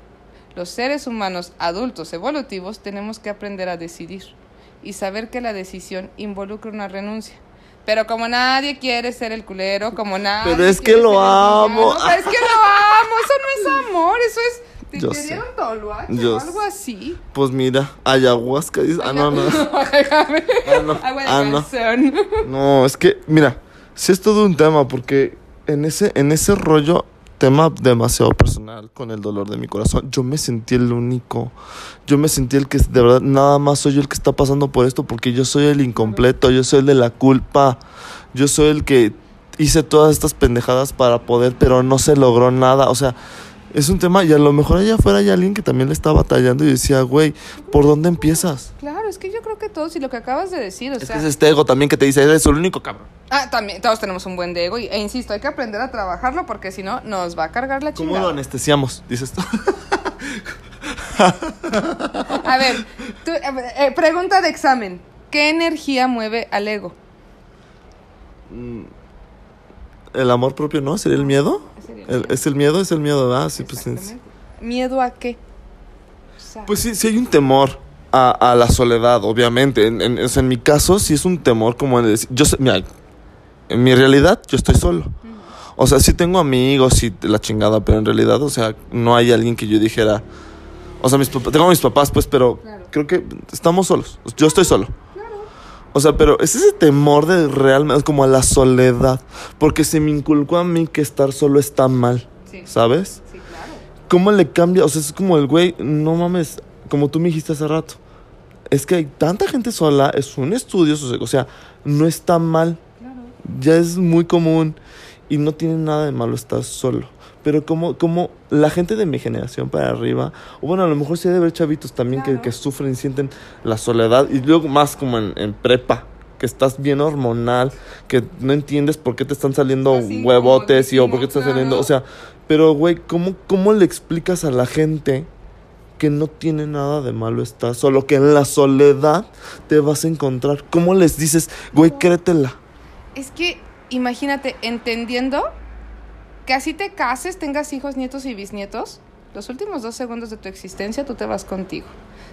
Los seres humanos adultos evolutivos tenemos que aprender a decidir y saber que la decisión involucra una renuncia. Pero como nadie quiere ser el culero, como nadie. Pero es que lo amo. es que lo amo. Eso no es amor. Eso es. ¿Te, Yo sé. dieron toluache Yo o algo así? Pues mira, ayahuasca. dice- Ah, no, no. Ah, no. Agua de Ah, no. No, es que, mira, sí es todo un tema porque en ese, en ese rollo, tema demasiado personal con el dolor de mi corazón, yo me sentí el único. Yo me sentí el que de verdad nada más soy yo el que está pasando por esto porque yo soy el incompleto, yo soy el de la culpa, yo soy el que hice todas estas pendejadas para poder, pero no se logró nada. O sea, es un tema y a lo mejor allá afuera hay alguien que también le está batallando y decía, güey, ¿por dónde empiezas? Claro, es que yo creo que todos, y lo que acabas de decir, o Es sea. que es este ego también que te dice, eres el único cabrón. Ah, también, todos tenemos un buen de ego, y, e insisto, hay que aprender a trabajarlo porque si no, nos va a cargar la ¿Cómo chingada. lo anestesiamos? Dices tú. A ver, tú, eh, eh, pregunta de examen. ¿Qué energía mueve al ego? ¿El amor propio no? ¿Sería el miedo? Sería el El- miedo. ¿Es el miedo? Es el miedo, ¿verdad? Sí, pues, es-. ¿Miedo a qué? O sea, pues sí, sí hay un temor a, a la soledad, obviamente. En, en- o sea, en mi caso, sí es un temor como en decir... Yo sé- mira, en mi realidad, yo estoy solo. O sea, sí tengo amigos y la chingada, pero en realidad, o sea, no hay alguien que yo dijera... O sea, mis papás, tengo a mis papás, pues, pero Claro. creo que estamos solos. Yo estoy solo. O sea, pero es ese temor de realmente, como a la soledad. Porque se me inculcó a mí que estar solo está mal. Sí. ¿Sabes? sí, claro. ¿Cómo le cambia? O sea, es como el güey, no mames, como tú me dijiste hace rato. Es que hay tanta gente sola, es un estudio, o sea, no está mal. Claro. Ya es muy común y no tiene nada de malo estar solo. Pero como, como la gente de mi generación para arriba, o bueno, a lo mejor sí hay de ver chavitos también que, Claro. que sufren y sienten la soledad, y luego más como en, en prepa, que estás bien hormonal, que no entiendes por qué te están saliendo Así, huevotes y o por qué te están claro. saliendo, o sea, pero güey, ¿cómo, ¿cómo le explicas a la gente que no tiene nada de malo estar solo, que en la soledad te vas a encontrar? ¿Cómo les dices, güey, créetela? Es que, imagínate, entendiendo así te cases, tengas hijos, nietos y bisnietos, los últimos dos segundos de tu existencia tú te vas contigo.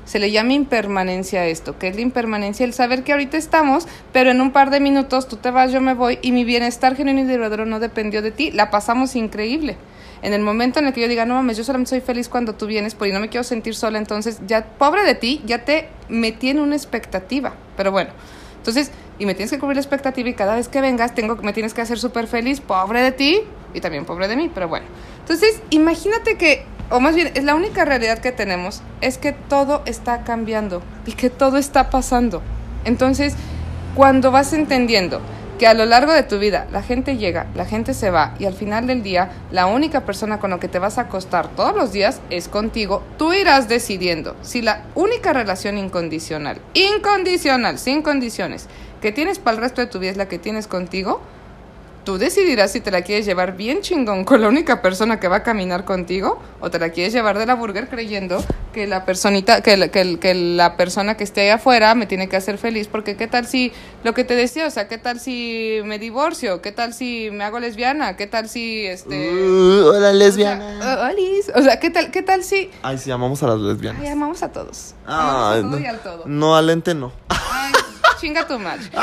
Se le llama impermanencia a esto, que es la impermanencia, el saber que ahorita estamos, pero en un par de minutos tú te vas, yo me voy y mi bienestar genuino y duradero no dependió de ti. La pasamos increíble. En el momento en el que yo diga, no mames, yo solamente soy feliz cuando tú vienes, porque no me quiero sentir sola, entonces ya, pobre de ti, ya te metí en una expectativa. Pero bueno, entonces, y me tienes que cubrir la expectativa y cada vez que vengas tengo, me tienes que hacer súper feliz, pobre de ti y también pobre de mí, pero bueno. Entonces, imagínate que, o más bien, es la única realidad que tenemos, es que todo está cambiando y que todo está pasando. Entonces, cuando vas entendiendo que a lo largo de tu vida la gente llega, la gente se va y al final del día la única persona con la que te vas a acostar todos los días es contigo, tú irás decidiendo si la única relación incondicional, incondicional, sin condiciones, que tienes para el resto de tu vida es la que tienes contigo, tú decidirás si te la quieres llevar bien chingón con la única persona que va a caminar contigo o te la quieres llevar de la burger creyendo que la personita que la, que, el- que la persona que esté ahí afuera me tiene que hacer feliz porque qué tal si lo que te decía o sea qué tal si me divorcio qué tal si me hago lesbiana qué tal si este Uh, hola, o lesbiana. sea, uh, olis. o sea qué tal qué tal si Ay, sí, amamos a las lesbianas. ay amamos a todos amamos a todo no. y al todo No, al ente no. Ay, chinga tu madre.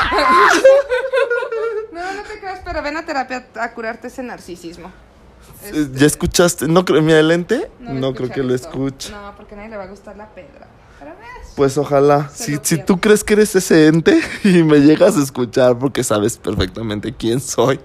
No, no te creas, pero ven a terapia a curarte ese narcisismo. Eh, ¿Ya escuchaste? No creo, mira, el ente, no creo que lo escuche. No, porque a nadie le va a gustar la pedra. Pero ves. Pues ojalá. Si, si tú crees que eres ese ente y me llegas a escuchar porque sabes perfectamente quién soy.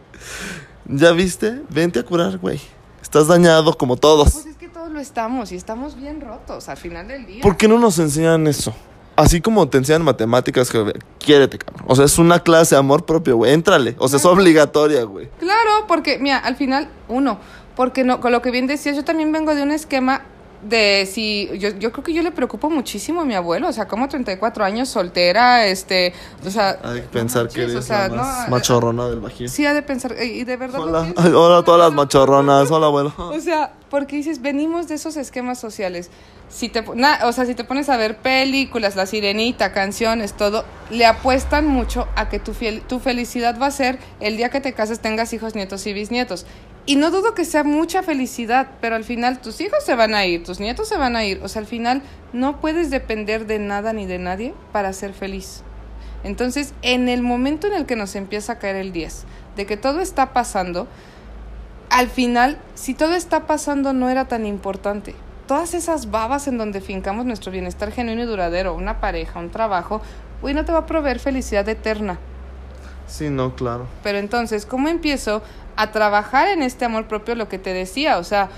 ¿Ya viste? Vente a curar, güey. Estás dañado como todos. Pues es que todos lo estamos y estamos bien rotos al final del día. ¿Por qué no nos enseñan eso? Así como te enseñan matemáticas, que quiérete, cabrón. O sea, es una clase de amor propio, güey. Éntrale. O sea, es obligatoria, güey. Claro, porque, mira, al final, uno, porque no, con lo que bien decías, yo también vengo de un esquema de si yo, yo creo que yo le preocupo muchísimo a mi abuelo, o sea, como 34 años soltera, este, o sea, Hay que pensar que eres o sea, la más no, machorrona del bajío. sí ha de pensar eh, y de verdad Hola, pienso. Hola a todas las machorronas, hola abuelo. O sea, porque dices, venimos de esos esquemas sociales. Si te, na- o sea, si te pones a ver películas, La Sirenita, canciones, todo, le apuestan mucho a que tu, fiel- tu felicidad va a ser el día que te cases, tengas hijos, nietos y bisnietos. Y no dudo que sea mucha felicidad, pero al final tus hijos se van a ir, tus nietos se van a ir. O sea, al final no puedes depender de nada ni de nadie para ser feliz. Entonces, en el momento en el que nos empieza a caer el 10, de que todo está pasando, al final, si todo está pasando, no era tan importante. Todas esas babas en donde fincamos nuestro bienestar genuino y duradero, una pareja, un trabajo, güey, no te va a proveer felicidad eterna. Sí, no, claro. Pero entonces, ¿cómo empiezo a trabajar en este amor propio? Lo que te decía, o sea,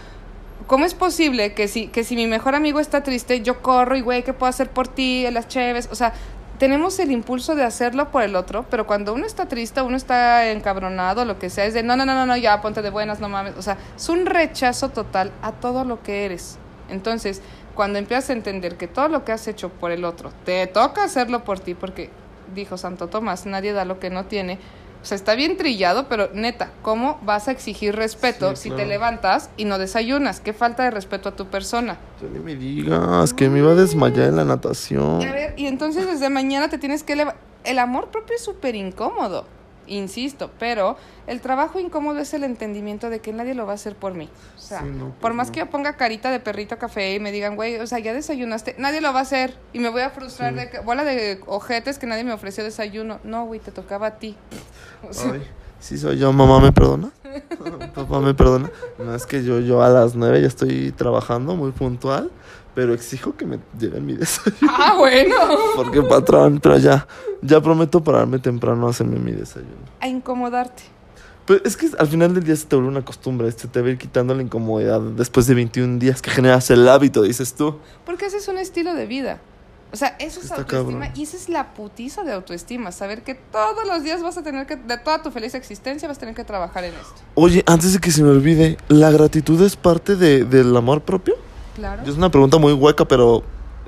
¿cómo es posible que si, que si mi mejor amigo está triste, yo corro y, güey, ¿qué puedo hacer por ti? Las o sea, tenemos el impulso de hacerlo por el otro, pero cuando uno está triste, uno está encabronado, lo que sea, es de, no, no, no, no, no, ya, ponte de buenas, no mames, o sea, es un rechazo total a todo lo que eres. Entonces, cuando empiezas a entender que todo lo que has hecho por el otro, te toca hacerlo por ti, porque dijo Santo Tomás, nadie da lo que no tiene. O sea, está bien trillado, pero neta, ¿cómo vas a exigir respeto Sí, si claro. te levantas y no desayunas? ¿Qué falta de respeto a tu persona? Ya ni me digas que me iba a desmayar en la natación. Y a ver, y entonces desde mañana te tienes que levantar. El amor propio es súper incómodo, insisto, pero el trabajo incómodo es el entendimiento de que nadie lo va a hacer por mí. O sea, Sí, no, por pues más no. que yo ponga carita de perrito café y me digan, güey, o sea, ya desayunaste, nadie lo va a hacer y me voy a frustrar Sí. de que, bola de ojetes que nadie me ofreció desayuno. No, güey, te tocaba a ti. O sea, Ay, sí soy yo, mamá, ¿me perdona? Papá, ¿me perdona? No, es que yo, yo a las nueve ya estoy trabajando muy puntual, pero exijo que me lleven mi desayuno. ah, bueno. Porque patrón, pero ya, ya prometo pararme temprano a hacerme mi desayuno. A incomodarte. Pero es que al final del día se te vuelve una costumbre, se te va a ir quitando la incomodidad después de 21 días que generas el hábito, dices tú. Porque ese es un estilo de vida. O sea, eso es Está autoestima cabrón. y esa es la putiza de autoestima. Saber que todos los días vas a tener que, de toda tu feliz existencia, vas a tener que trabajar en esto. Oye, antes de que se me olvide, ¿la gratitud es parte de- del amor propio? Claro. Es una pregunta muy hueca, pero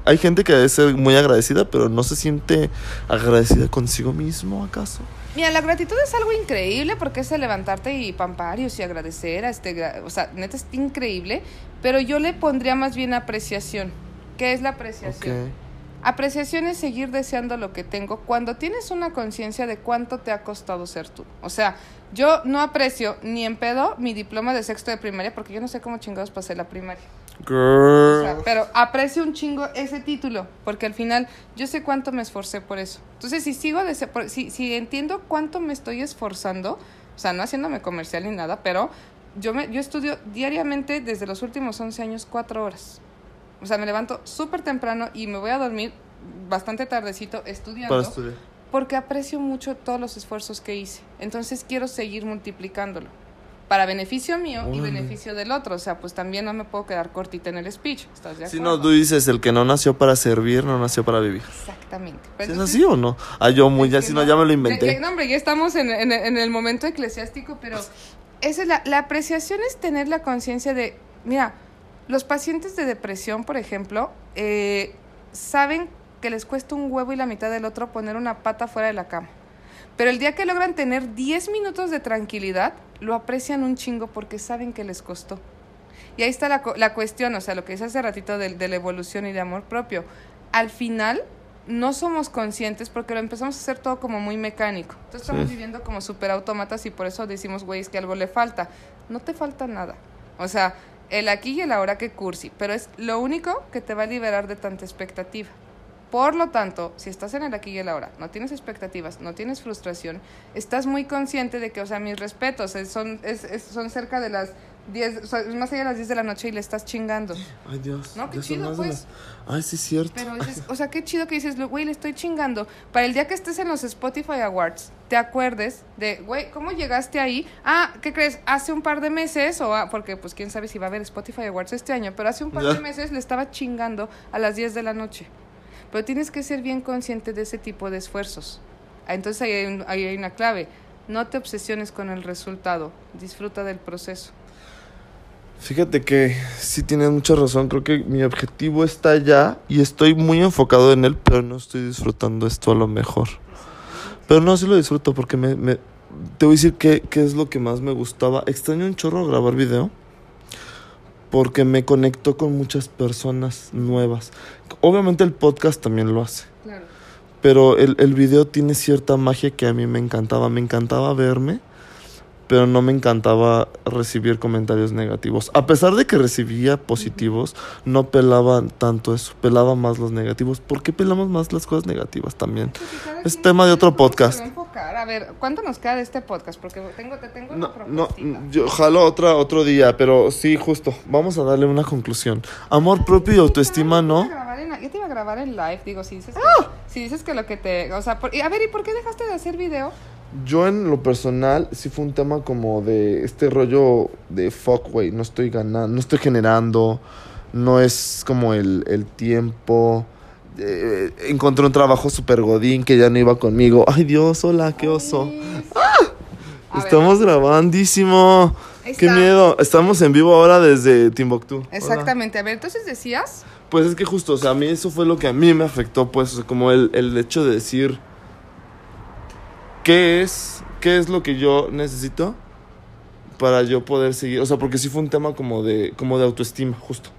hay gente que debe ser muy agradecida, pero no se siente agradecida consigo mismo, ¿acaso? Mira, la gratitud es algo increíble porque es el levantarte y pamparios y agradecer a este, o sea, neta es increíble, pero yo le pondría más bien apreciación. ¿Qué es la apreciación? Ok. Apreciación es seguir deseando lo que tengo cuando tienes una conciencia de cuánto te ha costado ser tú. O sea, yo no aprecio ni en pedo mi diploma de sexto de primaria porque yo no sé cómo chingados pasé la primaria. O sea, Girl. pero aprecio un chingo ese título porque al final yo sé cuánto me esforcé por eso. Entonces, si sigo por- si, si entiendo cuánto me estoy esforzando, o sea, no haciéndome comercial ni nada, pero yo me yo estudio diariamente desde los últimos 11 años cuatro horas. O sea, me levanto súper temprano y me voy a dormir bastante tardecito estudiando Para estudiar. porque aprecio mucho todos los esfuerzos que hice. Entonces quiero seguir multiplicándolo. Para beneficio mío y beneficio del otro. O sea, pues también no me puedo quedar cortita en el speech. ¿Estás de Si acuerdo? no, tú dices, el que no nació para servir, no nació para vivir. Exactamente. ¿Sí Pero ¿Es así o no? Ah, yo muy, ya, si no, ya me lo inventé. no, hombre, ya estamos en, en- en el momento eclesiástico, pero esa es la, la apreciación es tener la conciencia de, mira, los pacientes de depresión, por ejemplo, eh, saben que les cuesta un huevo y la mitad del otro poner una pata fuera de la cama. Pero el día que logran tener 10 minutos de tranquilidad, lo aprecian un chingo porque saben que les costó. Y ahí está la, la cuestión, o sea, lo que dice hace ratito de, de la evolución y de amor propio. Al final, no somos conscientes porque lo empezamos a hacer todo como muy mecánico. Entonces estamos Sí. viviendo como super autómatas y por eso decimos, güey, es que algo le falta. No te falta nada. O sea, el aquí y el ahora que cursi, pero es lo único que te va a liberar de tanta expectativa. Por lo tanto, si estás en el aquí y el ahora, no tienes expectativas, no tienes frustración, estás muy consciente de que, o sea, mis respetos, es- son, son cerca de las 10, o sea, es más allá de las 10 de la noche y le estás chingando. Ay, Dios. No, qué chido, pues. las- Ay, sí, es cierto. Pero dices, o sea, qué chido que dices, güey, le estoy chingando. Para el día que estés en los Spotify Awards, te acuerdes de, güey, ¿cómo llegaste ahí? Ah, ¿qué crees? Hace un par de meses, o ah, porque pues quién sabe si va a haber Spotify Awards este año, pero hace un par Ya. de meses le estaba chingando a las 10 de la noche. Pero tienes que ser bien consciente de ese tipo de esfuerzos. Ah, Entonces ahí hay, ahí hay una clave. No te obsesiones con el resultado, disfruta del proceso. Fíjate que sí tienes mucha razón. Creo que mi objetivo está allá y estoy muy enfocado en él, pero no estoy disfrutando esto a lo mejor. Pero no, sí lo disfruto porque me, me- te voy a decir qué, qué es lo que más me gustaba. Extraño un chorro grabar video porque me conecto con muchas personas nuevas. Obviamente el podcast también lo hace. Claro. Pero el, el video tiene cierta magia que a mí me encantaba. Me encantaba verme, pero no me encantaba recibir comentarios negativos. A pesar de que recibía positivos, no pelaba tanto eso. Pelaba más los negativos. ¿Por qué pelamos más las cosas negativas también? Cada Es tema de otro podcast. a ver, ¿cuánto nos queda de este podcast? Porque tengo, te tengo una No, no, yo jalo otra, otro día, pero sí, justo. Vamos a darle una conclusión. Amor propio y autoestima, ¿no? Yo te iba a grabar en live, digo, si dices que, ¡Ah! si dices que lo que te... O sea, por- y a ver, ¿y por qué dejaste de hacer video? Yo en lo personal sí fue un tema como de este rollo de fuck, güey, no estoy ganando, no estoy generando, no es como el, el tiempo. Eh, encontré un trabajo super godín que ya no iba conmigo. Ay Dios, hola, qué oso. Ay, A ver, Estamos grabandísimo. Qué miedo. Estamos en vivo ahora desde Timbuktu. Hola. Exactamente. A ver, entonces decías... Pues es que justo, o sea, a mí eso fue lo que a mí me afectó, pues, como el, el hecho de decir, ¿qué es, qué es lo que yo necesito para yo poder seguir? O sea, porque sí fue un tema como de, como de autoestima, justo.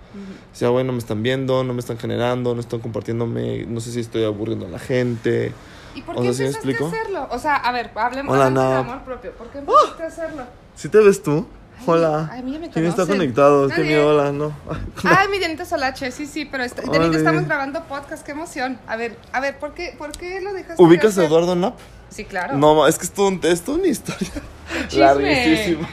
O sea, bueno, me están viendo, no me están generando, no están compartiéndome, no sé si estoy aburriendo a la gente. ¿Y por O qué sea, ¿sí me empezaste a explico? hacerlo? O sea, a ver, hablemos Hola, hablemos de Nap. amor propio. ¿Por qué empezaste a hacerlo? ¿Sí te ves tú? Hola. ay, a mí ya me ¿Quién está conectado? Qué Nadie. miedo, hola, no. Ay, mi Dianita Solache, sí, sí, pero está, Dianita, estamos grabando podcast, qué emoción. A ver, a ver, ¿por qué, por qué lo dejaste? de ¿Ubicas a? Eduardo Nap? Sí, claro. No, es que es todo, un, es toda una historia. Larguísima.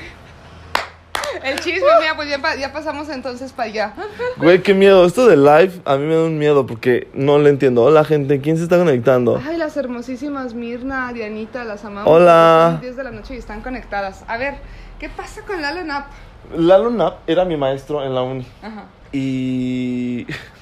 El chisme, mira, pues ya, ya pasamos entonces para allá. Güey, qué miedo. Esto de live a mí me da un miedo porque no le entiendo. Hola, gente. ¿Quién se está conectando? Ay, las hermosísimas Mirna, Dianita, las amamos. Hola. Son 10 de la noche y están conectadas. A ver, ¿qué pasa con Lalo Nap? Lalo Nap era mi maestro en la uni. Ajá. Y.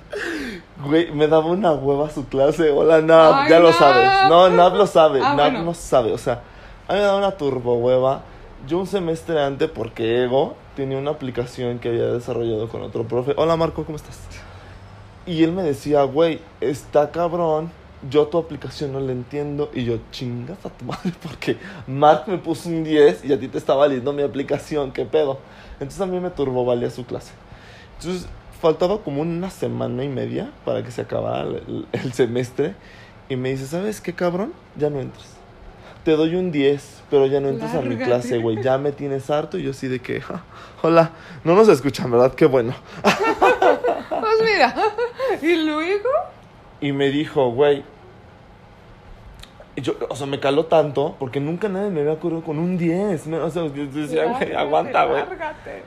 Güey, me daba una hueva su clase. Hola. Ay, ya lo sabes. No, Nap lo sabe. Ah, bueno. no sabe. O sea, a mí me daba una turbo hueva. Yo un semestre antes, porque Ego tenía una aplicación que había desarrollado con otro profe. Hola, Marco, ¿cómo estás? Y él me decía, güey, está cabrón. Yo tu aplicación no la entiendo. Y yo, chingas a tu madre, porque Mark me puso un 10 y a ti te está valiendo mi aplicación. ¿Qué pedo? Entonces a mí me turbo valía su clase. Entonces faltaba como una semana y media para que se acabara el, semestre. Y me dice, ¿sabes qué, cabrón? Ya no entras. Te doy un 10, pero ya no entras a mi clase, güey. Ya me tienes harto. Y yo así de que, "Ja, hola. No nos escuchan, ¿verdad? Qué bueno. Pues mira, y luego. Y me dijo, güey. Yo, o sea, me caló tanto porque nunca nadie me había ocurrido con un 10. me- o sea, yo decía, güey, aguanta, güey.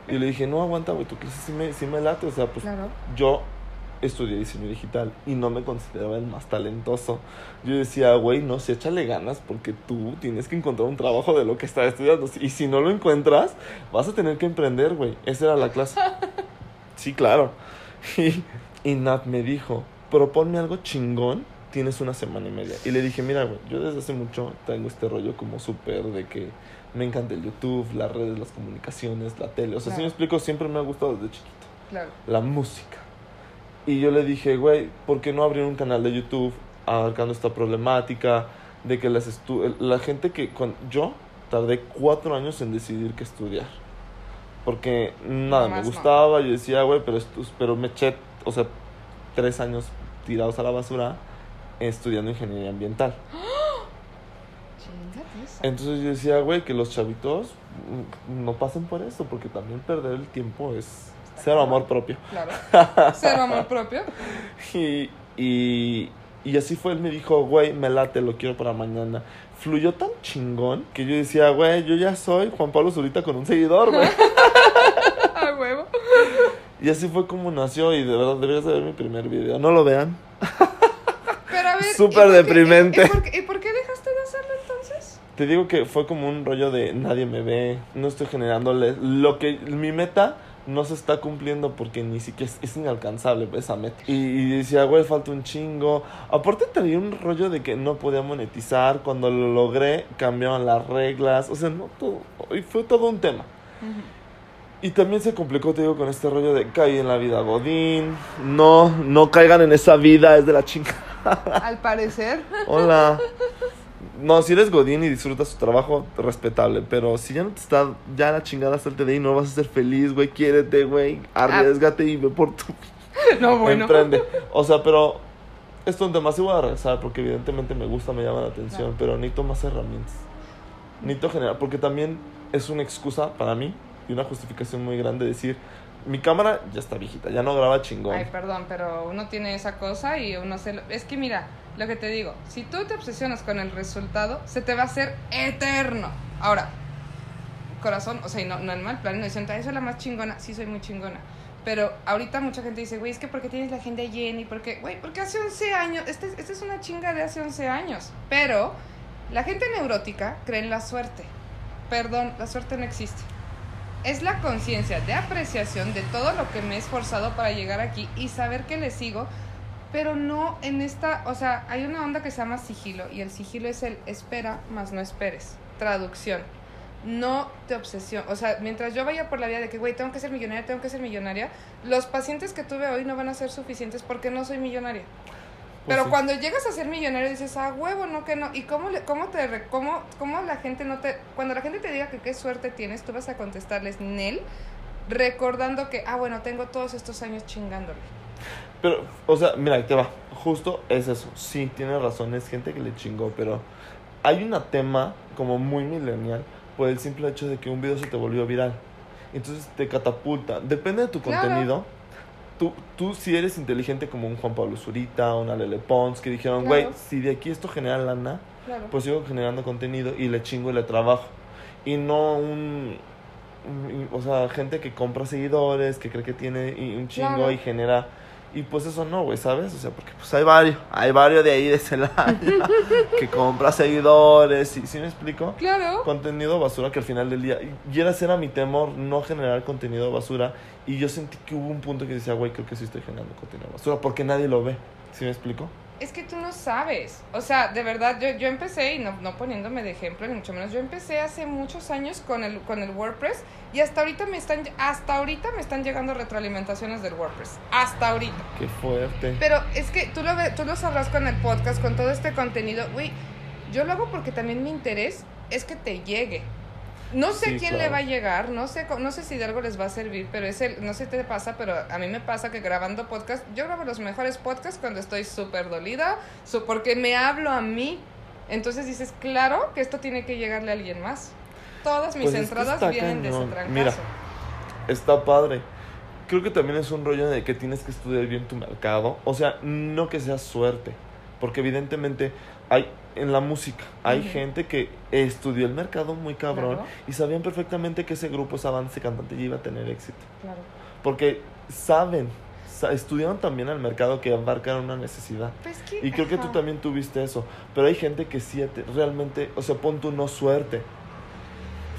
Y le dije, no, aguanta, güey, tu clase sí me, sí me late. O sea, pues Claro. yo estudié diseño digital y no me consideraba el más talentoso. Yo decía, güey, no, sí, échale ganas porque tú tienes que encontrar un trabajo de lo que estás estudiando. Y si no lo encuentras, vas a tener que emprender, güey. Esa era la clase. Sí, claro. Y, y Nat me dijo, proponme algo chingón, tienes una semana y media. Y le dije, mira, güey, yo desde hace mucho tengo este rollo como súper de que me encanta el YouTube, las redes, las comunicaciones, la tele. O sea, si Claro. me explico, siempre me ha gustado desde chiquito Claro. la música. Y yo le dije, güey, ¿por qué no abrir un canal de YouTube abarcando esta problemática de que las estu la gente que con yo tardé cuatro años en decidir qué estudiar? Porque nada, me Nomás no. gustaba, yo decía, güey, pero, pero me eché, o sea, tres años tirados a la basura estudiando ingeniería ambiental. Entonces yo decía, güey, que los chavitos mm, no pasen por eso, porque también perder el tiempo es cero amor propio. Claro. Cero amor propio. Y, y, y así fue, él me dijo, güey, me late, lo quiero para mañana. Fluyó tan chingón que yo decía, güey, yo ya soy Juan Pablo Zurita con un seguidor, güey. A huevo. y así fue como nació y de verdad deberías de ver mi primer video. No lo vean. Súper ¿y por qué- deprimente. ¿y por, qué, y por qué dejaste de hacerlo entonces? Te digo que fue como un rollo de nadie me ve, no estoy generándole lo que mi meta no se está cumpliendo porque ni siquiera es, es inalcanzable esa meta. Y, y decía, güey, falta un chingo. Aparte tenía un rollo de que no podía monetizar, cuando lo logré cambiaron las reglas, o sea, no todo, y fue todo un tema. Y también se complicó, te digo, con este rollo de caer en la vida Godín. No, no caigan en esa vida, es de la chinga. Al parecer. Hola. No, si eres Godín y disfrutas tu trabajo, respetable. Pero si ya no te está, ya la chingada, salte de ahí, no vas a ser feliz, güey. Quiérete, güey. Arriesgate y ve por tu. No, bueno. Emprende. O sea, pero. Esto en tema sí voy a regresar porque evidentemente me gusta, me llama la atención. Claro. Pero necesito más herramientas. Necesito generar. Porque también es una excusa para mí y una justificación muy grande decir. Mi cámara ya está viejita, ya no graba chingón. Ay, perdón, pero uno tiene esa cosa y uno se lo... Es que mira, lo que te digo, si tú te obsesionas con el resultado, se te va a hacer eterno. Ahora, corazón, o sea, no, no en mal plan, no dicen, "Ay, soy la más chingona, sí soy muy chingona. Pero ahorita mucha gente dice, güey, es que porque tienes la agenda llena y porque, güey, porque hace 11 años, esta este es una chinga de hace 11 años. Pero la gente neurótica cree en la suerte. Perdón, la suerte no existe. Es la conciencia de apreciación de todo lo que me he esforzado para llegar aquí y saber que le sigo, pero no en esta, o sea, hay una onda que se llama sigilo y el sigilo es el espera más no esperes. Traducción. No te obsesión, o sea, mientras yo vaya por la vía de que, güey, tengo que ser millonaria, tengo que ser millonaria, los pacientes que tuve hoy no van a ser suficientes porque no soy millonaria. Pues Pero sí. cuando llegas a ser millonario dices, ah, huevo, no que no. ¿Y cómo, le, cómo te cómo, cómo la gente no te. Cuando la gente te diga que qué suerte tienes, tú vas a contestarles Nel, recordando que, ah, bueno, tengo todos estos años chingándole. Pero, o sea, mira, ahí te va. Justo es eso. Sí, tienes razón, es gente que le chingó, pero hay un tema como muy millennial por el simple hecho de que un video se te volvió viral. Entonces te catapulta. Depende de tu Claro. contenido. Tú, tú si eres inteligente como un Juan Pablo Zurita, una Lele Pons, que dijeron, güey, Claro. si de aquí esto genera lana, Claro. pues sigo generando contenido y le chingo y le trabajo. Y no un, un- o sea, gente que compra seguidores, que cree que tiene y- un chingo Claro. y genera... Y pues eso no, güey, ¿sabes? O sea, porque pues hay varios, hay varios de ahí de Celaya que compra seguidores y, ¿sí me explico? claro. Contenido basura que al final del día, y era ese era mi temor, no generar contenido basura. Y yo sentí que hubo un punto que decía, güey, creo que sí estoy generando contenido basura, porque nadie lo ve, ¿sí me explico? Es que tú no sabes. O sea, de verdad, yo, yo empecé, y no, no poniéndome de ejemplo, ni mucho menos, yo empecé hace muchos años con el, con el WordPress y hasta ahorita me están, hasta ahorita me están llegando retroalimentaciones del WordPress. Hasta ahorita. Qué fuerte. Pero es que tú lo, ve- tú lo sabrás con el podcast, con todo este contenido. Güey, yo lo hago porque también mi interés es que te llegue. No sé Sí, quién claro. le va a llegar, no sé, no sé si de algo les va a servir, pero es el, no sé qué te pasa, pero a mí me pasa que grabando podcast, yo grabo los mejores podcasts cuando estoy súper dolida, porque me hablo a mí. Entonces dices, claro que esto tiene que llegarle a alguien más. Todas mis Pues es que entradas vienen de ese trancazo. Mira, Está padre. Creo que también es un rollo de que tienes que estudiar bien tu mercado. O sea, no que sea suerte. Porque evidentemente hay en la música, hay Ujú. gente que estudió el mercado muy cabrón Claro. y sabían perfectamente que ese grupo, ese avance cantante ya iba a tener éxito. Claro. Porque saben, sa- estudiaron también al mercado que abarca una necesidad. Pues que, Y creo que tú ajá. también tuviste eso. Pero hay gente que sí te- realmente, o sea, pon tu no suerte.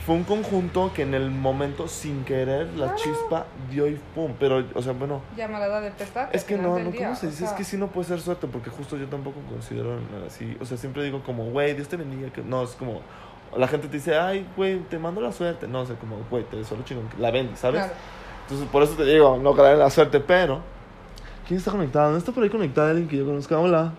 Fue un conjunto que en el momento, sin querer, la Claro. chispa dio y pum. Pero, o sea, bueno, Llamarada de petate. es que no, no, día, ¿cómo se dice? Es que sí no puede ser suerte, porque justo yo tampoco considero así. O sea, siempre digo como, güey, Dios te bendiga. Que... No, es como, la gente te dice, ay, güey, te mando la suerte. No, o sea, como, güey, te deseo lo chingón, la bendy, ¿sabes? claro. Entonces, por eso te digo, no creer en la suerte, pero. ¿Quién está conectado? ¿No está por ahí conectada alguien que yo conozca? Hola.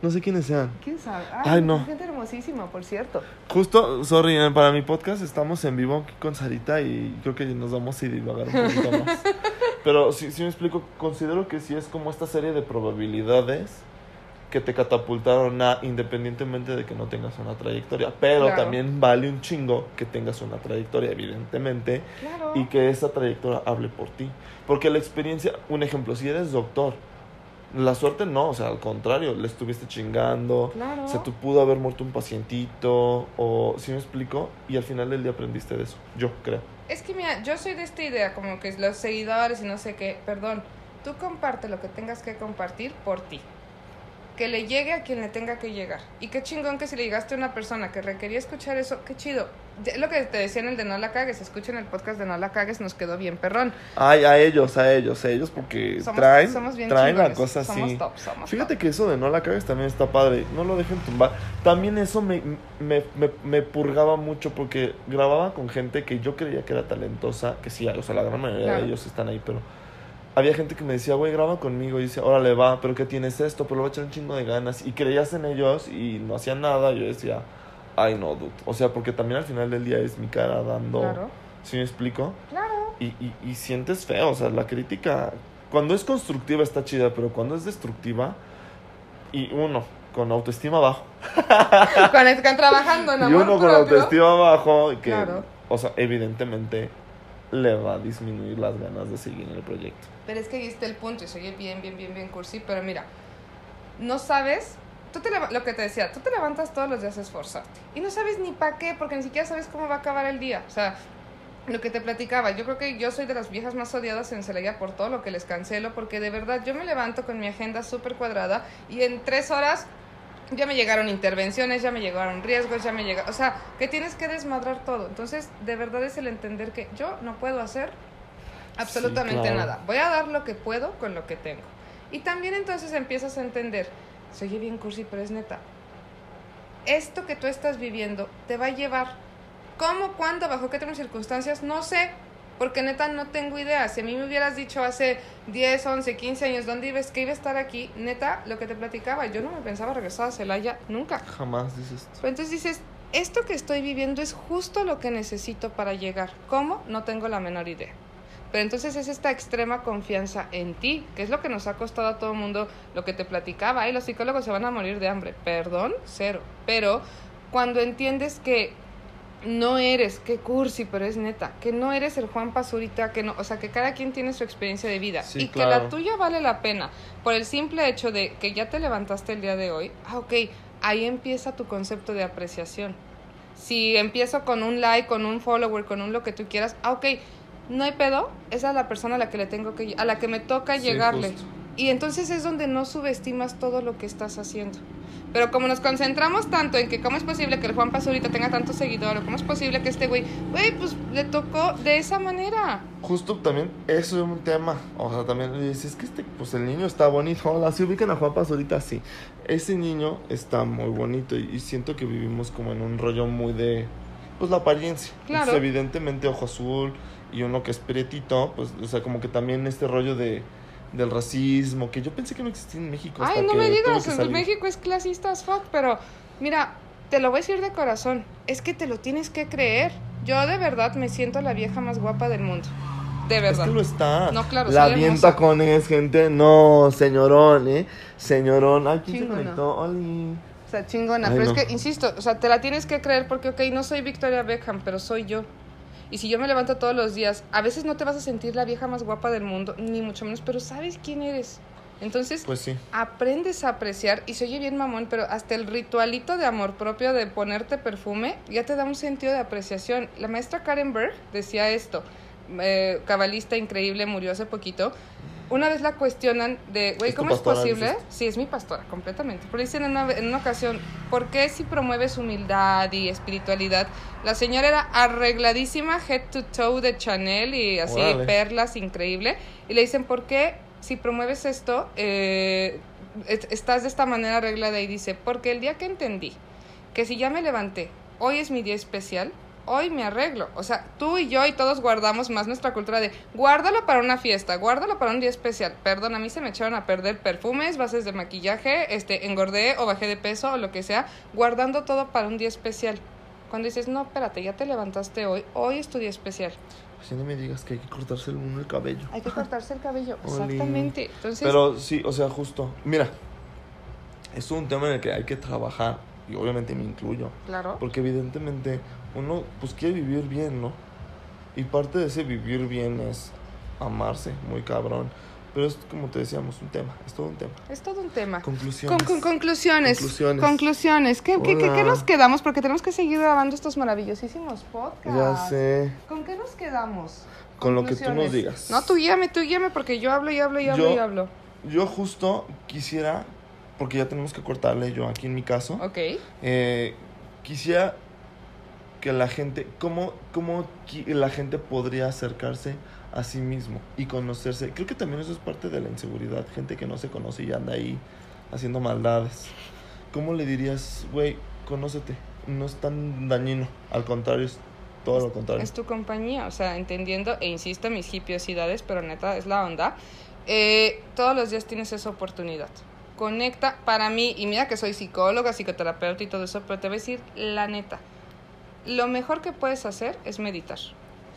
No sé quiénes sean. ¿Quién sabe? Ay, no. Gente hermosísima, por cierto. Justo, sorry, eh, para mi podcast estamos en vivo aquí con Sarita y creo que nos vamos a divagar un poquito más. Pero si, si me explico, considero que sí es como esta serie de probabilidades que te catapultaron a independientemente de que no tengas una trayectoria. Pero Claro. también vale un chingo que tengas una trayectoria, evidentemente, Claro. y que esa trayectoria hable por ti. Porque la experiencia, un ejemplo, si eres doctor, la suerte no, o sea, al contrario, le estuviste chingando, Claro. se te pudo haber muerto un pacientito, o si me explico, y al final del día aprendiste de eso, yo creo. Es que mira, yo soy de esta idea, como que los seguidores y no sé qué, perdón, tú comparte lo que tengas que compartir por ti. Que le llegue a quien le tenga que llegar. Y qué chingón que si le llegaste a una persona que requería escuchar eso, qué chido. Lo que te decía en el de No la cagues, escuchen el podcast de No la cagues, nos quedó bien perrón. Ay, a ellos, a ellos, a ellos, porque Somos- traen, somos bien traen la cosa Somos así. top, somos Fíjate top. que eso de no la cagues también está padre. No lo dejen tumbar. También eso me, me, me, me purgaba mucho porque grababa con gente que yo creía que era talentosa. Que sí, o sea, la gran mayoría Claro. de ellos están ahí, pero había gente que me decía, güey, graba conmigo. Y dice, órale, va, pero que tienes esto, pero le voy a echar un chingo de ganas. Y creías en ellos y no hacían nada. Yo decía, ay, no, dude. O sea, porque también al final del día es mi cara dando. Claro. ¿Sí me explico? Claro. Y, y, y sientes feo, o sea, la crítica, cuando es constructiva está chida, pero cuando es destructiva, y uno, con autoestima bajo, Con, con trabajando en y amor uno con propio. autoestima bajo, que, Claro. o sea, evidentemente le va a disminuir las ganas de seguir en el proyecto. Pero es que ahí está el punto y se oye bien, bien, bien, bien cursi. Pero mira, no sabes, tú te lo que te decía, tú te levantas todos los días a esforzarte. Y no sabes ni para qué, porque ni siquiera sabes cómo va a acabar el día. O sea, lo que te platicaba, yo creo que yo soy de las viejas más odiadas en Celaya por todo lo que les cancelo, porque de verdad yo me levanto con mi agenda súper cuadrada y en tres horas ya me llegaron intervenciones, ya me llegaron riesgos, ya me llegaron... O sea, que tienes que desmadrar todo. Entonces, de verdad es el entender que yo no puedo hacer absolutamente claro. nada. Voy a dar lo que puedo con lo que tengo. Y también entonces empiezas a entender, se oye bien cursi, pero es neta. Esto que tú estás viviendo te va a llevar. ¿Cómo, cuándo, bajo qué circunstancias? No sé. Porque neta no tengo idea. Si a mí me hubieras dicho hace 10, 11, 15 años dónde ibas, que iba a estar aquí, neta, lo que te platicaba, yo no me pensaba regresar a Celaya nunca. Jamás dices, Pero entonces dices, esto que estoy viviendo es justo lo que necesito para llegar. ¿Cómo? No tengo la menor idea. Pero entonces es esta extrema confianza en ti, que es lo que nos ha costado a todo el mundo, lo que te platicaba. Ay, los psicólogos se van a morir de hambre. Perdón, cero. Pero cuando entiendes que no eres, qué cursi, pero es neta, que no eres el Juan Pazurita, que no, o sea, que cada quien tiene su experiencia de vida Sí, y que la tuya vale la pena por el simple hecho de que ya te levantaste el día de hoy. Ah, ok, ahí empieza tu concepto de apreciación. Si empiezo con un like, con un follower, con un lo que tú quieras, ah, ok, no hay pedo, esa es la persona a la que le tengo que a la que me toca Sí, llegarle. justo. Y entonces es donde no subestimas todo lo que estás haciendo. Pero como nos concentramos tanto en que cómo es posible que el Juan Pazurita tenga tantos seguidores, o cómo es posible que este güey, güey, pues le tocó de esa manera. Justo también, eso es un tema. O sea, también le dices, es que este, pues el niño está bonito. Hola, si ubican a Juan Pazurita, sí. Ese niño está muy bonito y, y siento que vivimos como en un rollo muy de, pues la apariencia. Claro. Entonces, evidentemente, ojo azul y uno que es prietito, pues, o sea, como que también este rollo de, del racismo, que yo pensé que no existía en México. hasta Ay, no que me digas, que salir. México es clasista as fuck, pero mira, te lo voy a decir de corazón, es que te lo tienes que creer. Yo de verdad me siento la vieja más guapa del mundo. De Es verdad. que lo está. No, claro, La bien tacones, gente. No, señorón, ¿eh? Señorón. Ay, ¿quién Chingona. se conectó? Oli. O sea, chingona. Ay, pero no. es que, insisto, o sea, te la tienes que creer porque, ok, no soy Victoria Beckham, pero soy yo. Y si yo me levanto todos los días, a veces no te vas a sentir la vieja más guapa del mundo, ni mucho menos, pero sabes quién eres. Entonces, Pues sí. aprendes a apreciar, y se oye bien mamón, pero hasta el ritualito de amor propio de ponerte perfume ya te da un sentido de apreciación. La maestra Karen Berg decía esto, eh, cabalista increíble, murió hace poquito. Una vez la cuestionan de, güey, ¿Es tu ¿cómo es posible? Sí, es mi pastora, completamente. Pero dicen en una, en una ocasión, ¿por qué si promueves humildad y espiritualidad? La señora era arregladísima, head to toe de Chanel y así, Órale. perlas, increíble. Y le dicen, ¿por qué si promueves esto, eh, est- estás de esta manera arreglada? Y dice, porque el día que entendí que si ya me levanté, hoy es mi día especial, hoy me arreglo. O sea, tú y yo y todos guardamos más nuestra cultura de guárdalo para una fiesta, guárdalo para un día especial. Perdón, a mí se me echaron a perder perfumes, bases de maquillaje, este, engordé o bajé de peso o lo que sea, guardando todo para un día especial. Cuando dices, no, espérate, ya te levantaste hoy, hoy es tu día especial. Pues ya no me digas que hay que cortarse el el cabello. Hay que cortarse el cabello. Exactamente. Entonces, Pero sí, o sea, justo. Mira, es un tema en el que hay que trabajar. Y obviamente me incluyo. claro. Porque evidentemente uno pues quiere vivir bien, ¿no? Y parte de ese vivir bien es amarse, muy cabrón. Pero es como te decíamos, un tema, es todo un tema. Es todo un tema. Conclusiones. Con, con- conclusiones. Conclusiones. Conclusiones. ¿Qué, qué, qué- qué nos quedamos? Porque tenemos que seguir grabando estos maravillosísimos podcasts. Ya sé. ¿Con qué nos quedamos? Con lo que tú nos digas. No, tú guíame, tú guíame, porque yo hablo y hablo y hablo Yo- y hablo. Yo justo quisiera porque ya tenemos que cortarle yo aquí en mi caso. Ok. Eh, quisiera que la gente, ¿cómo, cómo la gente podría acercarse a sí mismo y conocerse? Creo que también eso es parte de la inseguridad, gente que no se conoce y anda ahí haciendo maldades. ¿Cómo le dirías, güey, conócete? No es tan dañino, al contrario, es todo lo contrario. Es tu compañía, o sea, entendiendo, e insisto, mis hipiosidades, pero neta, es la onda. Eh, todos los días tienes esa oportunidad. Conecta para mí, y mira que soy psicóloga, psicoterapeuta y todo eso, pero te voy a decir la neta. Lo mejor que puedes hacer es meditar.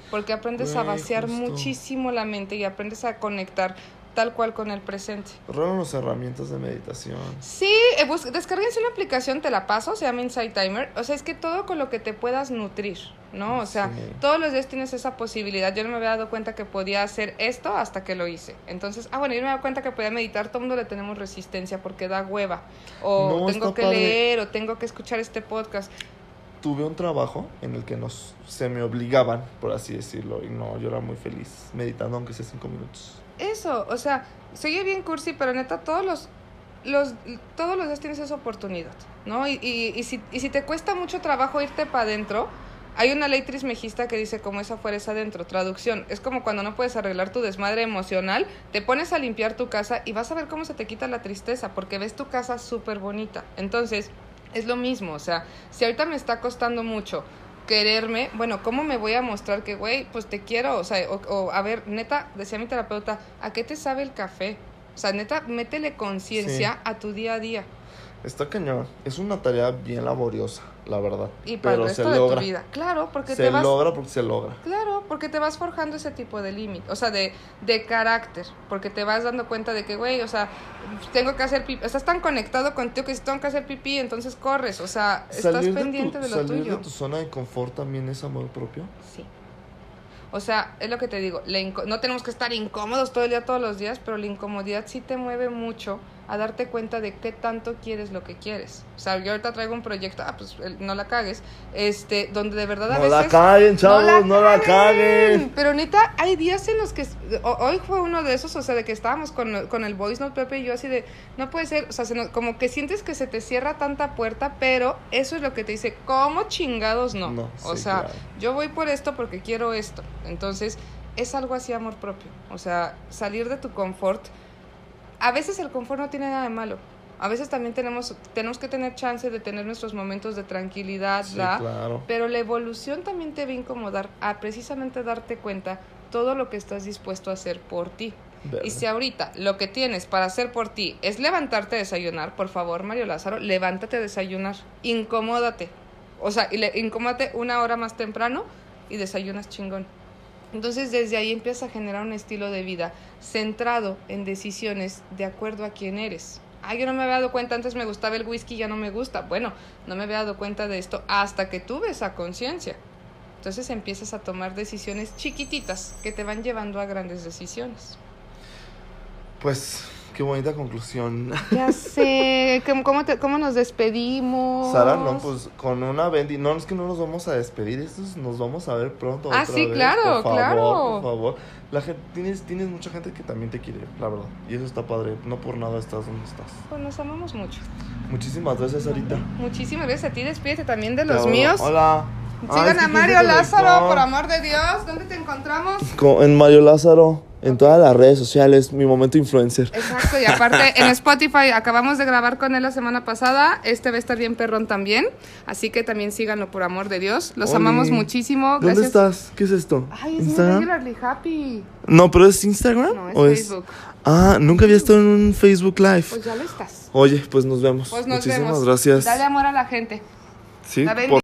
Porque aprendes a vaciar justo. muchísimo la mente y aprendes a conectar tal cual con el presente. Roban las herramientas de meditación. Sí, eh, descárguense una aplicación, te la paso, se llama Insight Timer. O sea, es que todo con lo que te puedas nutrir, ¿no? O sea, Sí. todos los días tienes esa posibilidad. Yo no me había dado cuenta que podía hacer esto hasta que lo hice. Entonces, ah, bueno, yo me he dado cuenta que podía meditar. Todo el mundo le tenemos resistencia porque da hueva. O No, tengo que padre. leer, o tengo que escuchar este podcast. Tuve un trabajo en el que nos se me obligaban, por así decirlo, y no, yo era muy feliz meditando aunque sea cinco minutos. Eso, o sea, soy bien cursi, pero neta, todos los, los, todos los días tienes esa oportunidad, ¿no? Y, y, y, si, y si te cuesta mucho trabajo irte para adentro, hay una ley trismegista que dice como esa fuera es adentro. Traducción, es como cuando no puedes arreglar tu desmadre emocional, te pones a limpiar tu casa y vas a ver cómo se te quita la tristeza, porque ves tu casa súper bonita. Entonces, es lo mismo, o sea, si ahorita me está costando mucho quererme, bueno, ¿cómo me voy a mostrar que, güey, pues te quiero? O sea, o, o, a ver, neta, decía mi terapeuta, ¿a qué te sabe el café? O sea, neta, métele conciencia Sí. a tu día a día Está cañón. Es una tarea bien laboriosa, la verdad. y para Pero el resto se de logra. tu vida. Claro, porque se te vas... logra porque se logra. Claro, porque te vas forjando ese tipo de límite, o sea, de, de carácter, porque te vas dando cuenta de que, güey, o sea, tengo que hacer pipí, estás tan conectado contigo que si tengo que hacer pipí, entonces corres, o sea, estás Salir pendiente tu, de, lo salir tuyo. de tu zona de confort también es amor propio. Sí. O sea, es lo que te digo, no tenemos que estar incómodos todo el día, todos los días, pero la incomodidad sí te mueve mucho a darte cuenta de qué tanto quieres lo que quieres. O sea, yo ahorita traigo un proyecto, ah, pues no la cagues, este, donde de verdad a No la veces... caguen, chavos, no la caguen. Pero neta, hay días en los que... ho- Hoy fue uno de esos, o sea, de que estábamos con, con el voice note, Pepe y yo así de... No puede ser, o sea, se nos- como que sientes que se te cierra tanta puerta, pero eso es lo que te dice, ¿cómo chingados no? No, o sí, sea, claro. yo voy por esto porque quiero esto. Entonces, es algo así amor propio. O sea, salir de tu confort. A veces el confort no tiene nada de malo. A veces también tenemos, tenemos que tener chance de tener nuestros momentos de tranquilidad, Sí, ¿la? claro. Pero la evolución también te va a incomodar a precisamente darte cuenta todo lo que estás dispuesto a hacer por ti. Y si ahorita lo que tienes para hacer por ti es levantarte a desayunar, por favor, Mario Lázaro, levántate a desayunar. Incomódate. O sea, y le- incomódate una hora más temprano y desayunas chingón. Entonces desde ahí empiezas a generar un estilo de vida centrado en decisiones de acuerdo a quién eres. Ah, yo no me había dado cuenta, antes me gustaba el whisky, ya no me gusta. Bueno, no me había dado cuenta de esto hasta que tuve esa conciencia. Entonces empiezas a tomar decisiones chiquititas que te van llevando a grandes decisiones. Pues, qué bonita conclusión. Ya sé, ¿cómo, cómo, te- cómo nos despedimos? Sara, no, pues con una bendi. No, es que no nos vamos a despedir. Estos nos vamos a ver pronto. Ah, otra sí, vez. claro, por favor, claro. Por favor. La gente, tienes, tienes mucha gente que también te quiere, la verdad. Y eso está padre. No por nada estás donde estás. Pues nos amamos mucho. Muchísimas gracias, Sarita. Muchísimas gracias a ti, despídete también de los míos. Hola. Sigan a Mario ¿quién se Lázaro, por amor de Dios. ¿Dónde te encontramos? Co- En Mario Lázaro, en todas las redes sociales, mi momento influencer. Exacto, y aparte en Spotify acabamos de grabar con él la semana pasada. Este va a estar bien perrón también. Así que también síganlo por amor de Dios. Los Oli. amamos muchísimo. ¿Dónde Gracias. estás? ¿Qué es esto? Ay, es regularly happy. No, pero es Instagram No, es o Facebook. Ah, nunca había estado en un Facebook Live. Pues ya lo estás. Oye, pues nos vemos. Pues nos Muchísimas vemos. gracias. Dale amor a la gente. Sí, La por